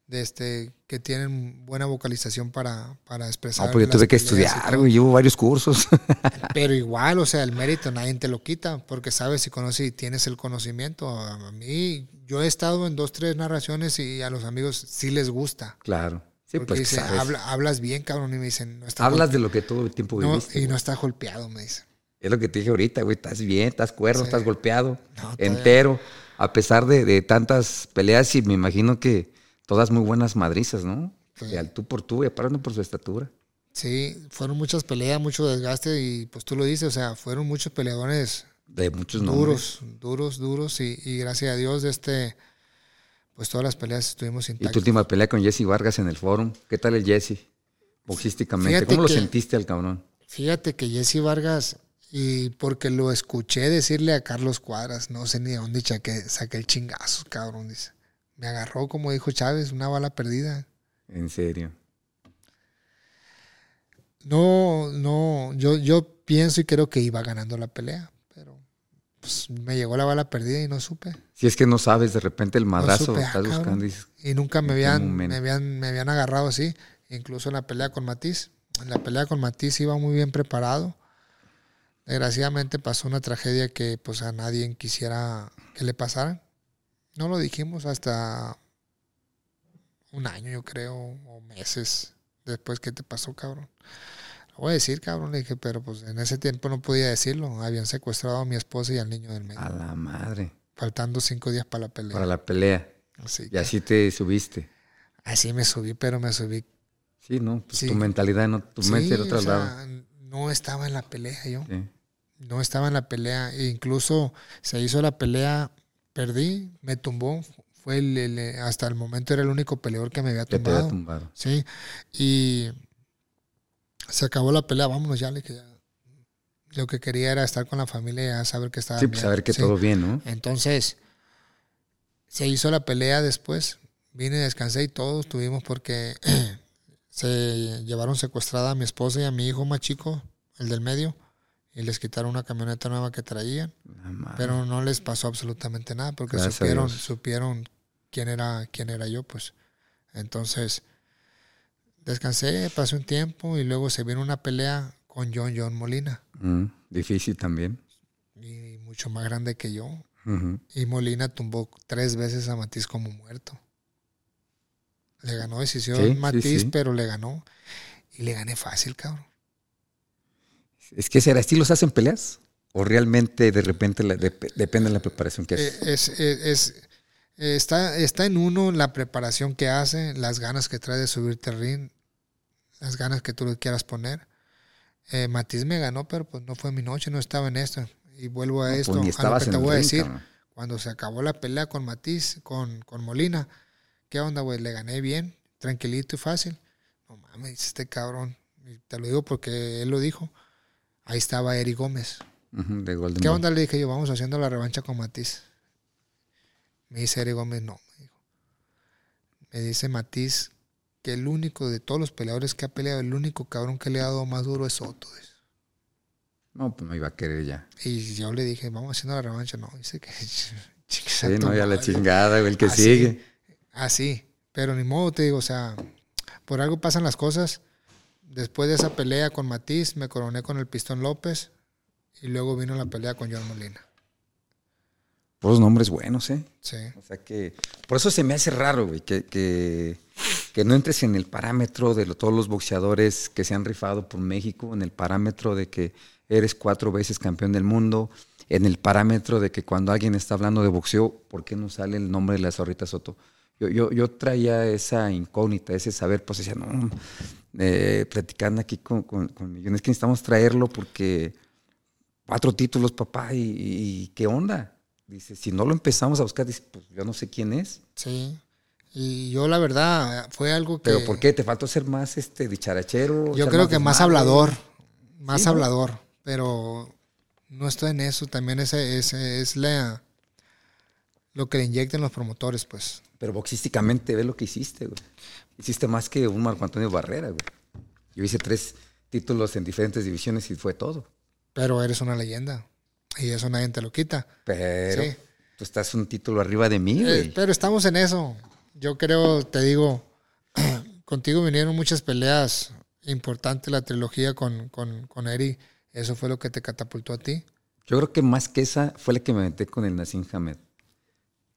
de este, que tienen buena vocalización para, para expresar. No, pues yo tuve que estudiar, güey. Llevo varios cursos. Pero igual, o sea, el mérito nadie te lo quita, porque sabes y conoces y tienes el conocimiento. A mí, yo he estado en dos, tres narraciones y a los amigos sí les gusta. claro. Sí, porque pues dicen, sabes. "Habla- hablas bien, cabrón, y me dicen, no está Hablas de lo que todo el tiempo no, viviste. y no está golpeado, me dicen. Es lo que te dije ahorita, güey. Estás bien, estás cuerdo, Sí. estás golpeado, No, entero. A pesar de, de tantas peleas, y me imagino que todas muy buenas madrizas, ¿no? Sí. Y al tú por tú, y aparte por su estatura. Sí, fueron muchas peleas, mucho desgaste y pues tú lo dices, o sea, fueron muchos peleadores De muchos nombres. duros, duros, duros y, y gracias a Dios de este, pues todas las peleas estuvimos Y tu intactas. última pelea con Jesse Vargas en el fórum. ¿Qué tal el Jesse? Boxísticamente. Fíjate ¿Cómo lo sentiste al cabrón? Fíjate que Jesse Vargas, y porque lo escuché decirle a Carlos Cuadras, no sé ni de dónde saqué, saqué el chingazo, cabrón, dice. Me agarró, como dijo Chávez, una bala perdida. En serio. No, no, yo, yo pienso y creo que iba ganando la pelea, pues, me llegó la bala perdida y no supe. Si es que no sabes, de repente el madrazo ah, estás cabrón. buscando y nunca me ¿En qué habían, me habían, me habían agarrado así, incluso en la pelea con Matiz. En la pelea con Matiz iba muy bien preparado. Desgraciadamente pasó una tragedia que pues a nadie quisiera que le pasara. No lo dijimos hasta un año, yo creo, o meses después que te pasó, cabrón. Lo voy a decir, cabrón, le dije, pero pues en ese tiempo no podía decirlo. Habían secuestrado a mi esposa y al niño del medio, a la madre. faltando cinco días para la pelea. Para la pelea. Así, Y que- así te subiste. así me subí, pero me subí Sí, ¿no? Pues Sí. tu mentalidad, no, tu Sí, mente era otro o sea, lado. no estaba en la pelea yo. Sí. No estaba en la pelea. E incluso se hizo la pelea, perdí, me tumbó. Fue el, el- hasta el momento era el único peleador que me había Que te había tumbado. tumbado. Sí. Y se acabó la pelea, vámonos ya, le dije, ya. Lo que quería era estar con la familia saber que estaba Sí, pues saber que todo bien, ¿no? entonces, se hizo la pelea después. Vine, descansé y todos tuvimos porque se llevaron secuestrada a mi esposa y a mi hijo más chico, el del medio, y les quitaron una camioneta nueva que traían, La pero no les pasó absolutamente nada porque Gracias supieron, supieron quién era, quién era yo, pues. Entonces, descansé, pasó un tiempo y luego se vino una pelea con John John Molina, Mm, difícil también. y mucho más grande que yo. Y Molina tumbó tres veces a Matiz como muerto. Le ganó decisión Sí, Matiz, sí. pero le ganó. Y le gané fácil, cabrón. Es que será, ¿estilos hacen peleas? ¿O realmente de repente la- depende de la preparación que Eh, haces? Es, es- es- está, está en uno la preparación que hace, las ganas que trae de subirte al ring, las ganas que tú le quieras poner. Eh, Matiz me ganó, pero pues no fue mi noche, no estaba en esto. Y vuelvo a No, esto, pues a lo que te voy a decir. cabrón. cuando se acabó la pelea con Matiz, con, con Molina, ¿qué onda, güey? Le gané bien, tranquilito y fácil. No mames, este cabrón. Y te lo digo porque él lo dijo. Ahí estaba Eric Gómez. de ¿Qué onda? Le dije yo, vamos haciendo la revancha con Matiz. Me dice Eric Gómez, no. Me, dijo. me dice Matiz que el único de todos los peleadores que ha peleado, el único cabrón que le ha dado más duro es Soto. dice. No, pues no iba a querer ya. Y yo le dije, vamos haciendo la revancha. No, dice que... Sí, no, ya la chingada, el que Así. sigue. Así, pero ni modo, te digo, o sea, por algo pasan las cosas. Después de esa pelea con Matiz, me coroné con el Pistón López y luego vino la pelea con John Molina. Puros nombres buenos, ¿eh? Sí. O sea que. Por eso se me hace raro, güey, que, que, que no entres en el parámetro de lo- todos los boxeadores que se han rifado por México, en el parámetro de que eres cuatro veces campeón del mundo, en el parámetro de que cuando alguien está hablando de boxeo, ¿por qué no sale el nombre de la zorrita Soto? Yo, yo, yo traía esa incógnita, ese saber, pues decía, no, eh, platicando aquí con, con, con millones, que necesitamos traerlo porque cuatro títulos, papá, y, y- y ¿qué onda? Dice, si no lo empezamos a buscar, dice, pues yo no sé quién es. Sí. Y yo, la verdad, fue algo que. Pero ¿por qué? ¿Te faltó ser más este dicharachero? Yo creo que más hablador. Más Sí, ¿no? hablador. Pero no estoy en eso. También ese, ese es la, lo que le inyectan los promotores, pues. Pero boxísticamente, ve lo que hiciste, güey. Hiciste más que un Marco Antonio Barrera, güey. Yo hice tres títulos en diferentes divisiones y fue todo. Pero eres una leyenda. Y eso nadie te lo quita. Pero Sí. tú estás un título arriba de mí, Eh, güey. pero estamos en eso. Yo creo, te digo, contigo vinieron muchas peleas importantes, la trilogía con, con, con Eri. Eso fue lo que te catapultó a ti. Yo creo que más que esa fue la que me metí con el Nassim Hamed.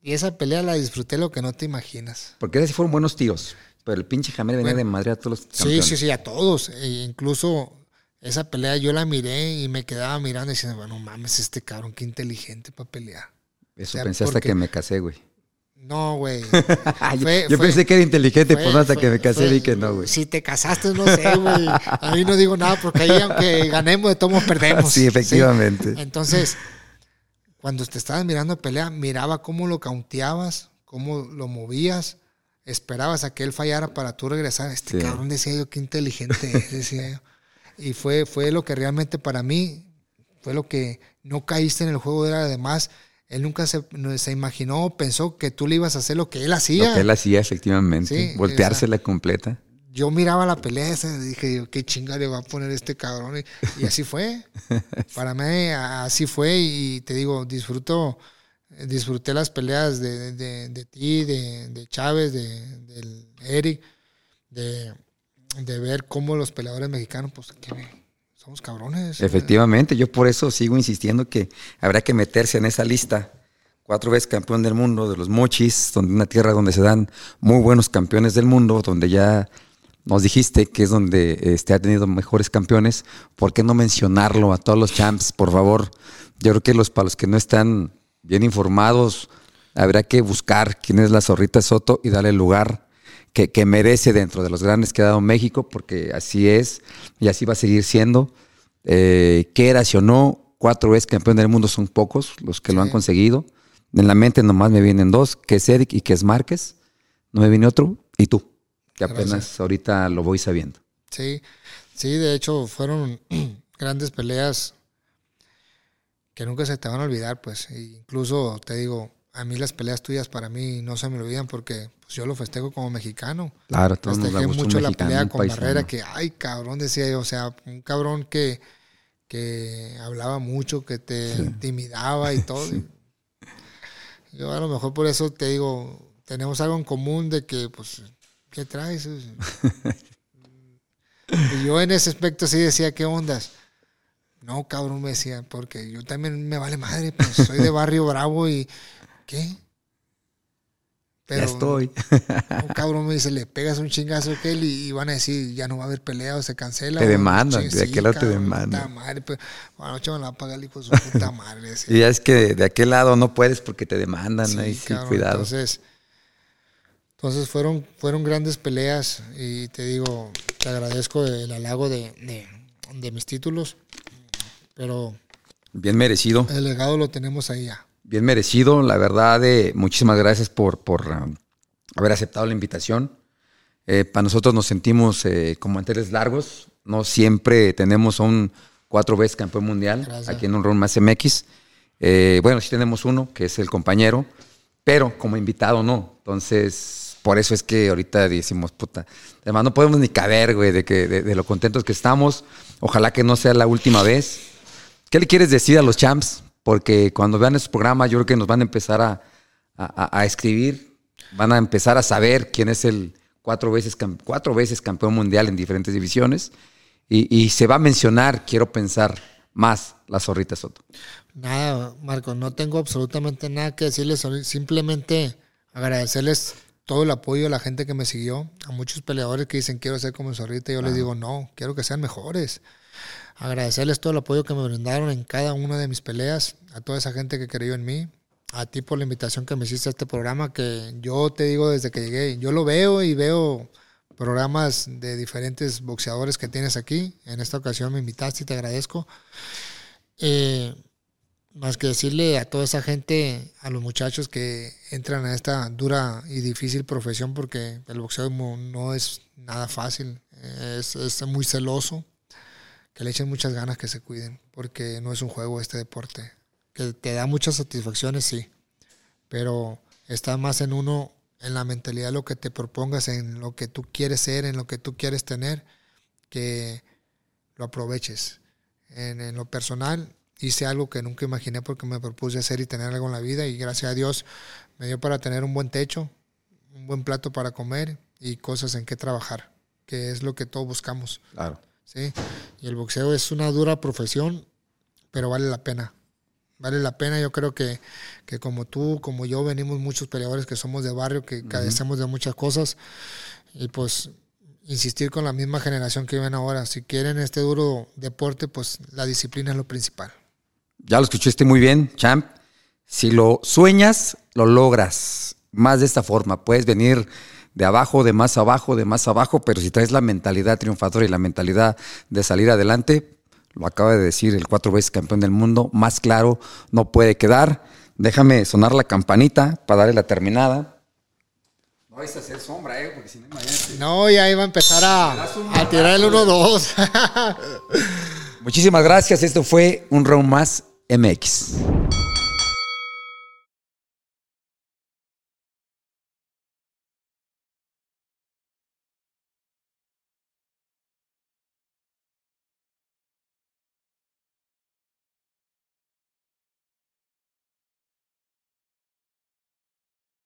Y esa pelea la disfruté lo que no te imaginas. Porque esas sí fueron buenos tiros. Pero el pinche Hamed venía Bueno. de madre a todos los Sí, campeones. sí, sí, a todos. E incluso esa pelea yo la miré y me quedaba mirando y diciendo, bueno, mames, este cabrón, qué inteligente para pelear. Eso O sea, pensé hasta que me casé, güey. No, güey. yo pensé que era inteligente, Fue- pues no, hasta fue- que me casé fue- vi que no, güey. Si te casaste, no sé, güey. A mí no digo nada porque ahí, aunque ganemos, de todos perdemos. Sí, efectivamente. Entonces, cuando te estabas mirando pelea, miraba cómo lo caunteabas, cómo lo movías, esperabas a que él fallara para tú regresar. Este Sí. cabrón decía yo, qué inteligente es, decía yo. Y fue, fue lo que realmente para mí, fue lo que no caíste en el juego, era además, él nunca se, se imaginó pensó que tú le ibas a hacer lo que él hacía. Lo que él hacía, efectivamente. Sí, Volteársela completa. yo miraba la pelea esa y dije, qué chinga le va a poner este cabrón. Y, y así fue. Para mí, así fue. Y te digo, disfruto, disfruté las peleas de, de- de ti, de, de Chávez, de, del Eric, de, de ver cómo los peleadores mexicanos, pues, somos cabrones. Efectivamente, yo por eso sigo insistiendo que habrá que meterse en esa lista. Cuatro veces campeón del mundo de los mochis, donde una tierra donde se dan muy buenos campeones del mundo, donde ya nos dijiste que es donde este, ha tenido mejores campeones. ¿Por qué no mencionarlo a todos los champs, por favor? Yo creo que los para los que no están bien informados, habrá que buscar quién es la zorrita Soto y darle lugar que, que merece dentro de los grandes que ha dado México, porque así es y así va a seguir siendo. Eh, quieras o no, cuatro veces campeón del mundo son pocos los que lo han conseguido. En la mente nomás me vienen dos, que es Eric y que es Márquez. No me viene otro, y tú, que apenas Gracias. ahorita lo voy sabiendo. Sí, sí, de hecho fueron grandes peleas que nunca se te van a olvidar, pues. E incluso te digo, a mí las peleas tuyas para mí no se me olvidan porque pues, yo lo festejo como mexicano. Claro, nos da Festejé mucho la mexicano, pelea con paisano. Barrera, que, ay, cabrón, decía yo, o sea, un cabrón que, que hablaba mucho, que te intimidaba y todo. Yo a lo mejor por eso te digo, tenemos algo en común de que, pues, ¿qué traes? y yo en ese aspecto sí decía, ¿qué ondas? No, cabrón, me decía, porque yo también me vale madre, pues soy de barrio bravo y, ¿qué? ya estoy. un cabrón me dice, le pegas un chingazo a aquel y, y van a decir, ya no va a haber pelea o se cancela. Te demandan, de aquel lado te demandan. pues, bueno, me la va a pagar el hijo de su puta madre. Y ya es que de aquel lado no puedes porque te demandan, Sí, ahí sí, cabrón, cuidado. Entonces, entonces fueron, fueron grandes peleas y te digo, te agradezco el halago de, de, de mis títulos, pero Bien merecido. el legado lo tenemos ahí ya. Bien merecido. La verdad, eh, muchísimas gracias por, por um, haber aceptado la invitación. Eh, para nosotros nos sentimos eh, como anteres largos. No siempre tenemos un cuatro veces campeón mundial aquí en un Ron Más MX. bueno, sí tenemos uno, que es el compañero, pero como invitado no. Entonces, por eso es que ahorita decimos, puta, además no podemos ni caber, güey, de, que, de lo contentos que estamos. Ojalá que no sea la última vez. ¿Qué le quieres decir a los champs? Porque cuando vean este programa, yo creo que nos van a empezar a, escribir, van a empezar a saber quién es el cuatro veces, cuatro veces campeón mundial en diferentes divisiones. Y, se va a mencionar, quiero pensar, más la zorrita Soto. Nada, Marco, no tengo absolutamente nada que decirles, simplemente agradecerles todo el apoyo a la gente que me siguió, a muchos peleadores que dicen quiero ser como Zorrita, yo les digo no, quiero que sean mejores agradecerles todo el apoyo que me brindaron en cada una de mis peleas, a toda esa gente que creyó en mí, a ti por la invitación que me hiciste a este programa, que yo te digo desde que llegué, yo lo veo y veo programas de diferentes boxeadores que tienes aquí. En esta ocasión me invitaste y te agradezco. Eh, más que decirle a toda esa gente, a los muchachos que entran a esta dura y difícil profesión, porque el boxeo no es nada fácil, es, es muy celoso que le echen muchas ganas, que se cuiden, porque no es un juego este deporte. Que te da muchas satisfacciones, sí, pero está más en uno, en la mentalidad lo que te propongas, en lo que tú quieres ser, en lo que tú quieres tener, que lo aproveches. En, lo personal, hice algo que nunca imaginé porque me propuse hacer y tener algo en la vida y gracias a Dios me dio para tener un buen techo, un buen plato para comer y cosas en que trabajar, que es lo que todos buscamos. Claro. ¿Sí? Y el boxeo es una dura profesión, pero vale la pena. Vale la pena, yo creo que, que como tú, como yo, venimos muchos peleadores que somos de barrio, que cadecemos de muchas cosas, y pues insistir con la misma generación que viven ahora. Si quieren este duro deporte, pues la disciplina es lo principal. Ya lo escuchaste muy bien, champ. Si lo sueñas, lo logras. Más de esta forma. Puedes venir de abajo, de más abajo, de más abajo, pero si traes la mentalidad triunfadora y la mentalidad de salir adelante, lo acaba de decir el cuatro veces campeón del mundo, más claro no puede quedar. Déjame sonar la campanita para darle la terminada. No vais a hacer sombra, ¿eh? Porque si no, No, ya iba a empezar a, a tirar el 1-2. Muchísimas gracias. Esto fue un round más MX.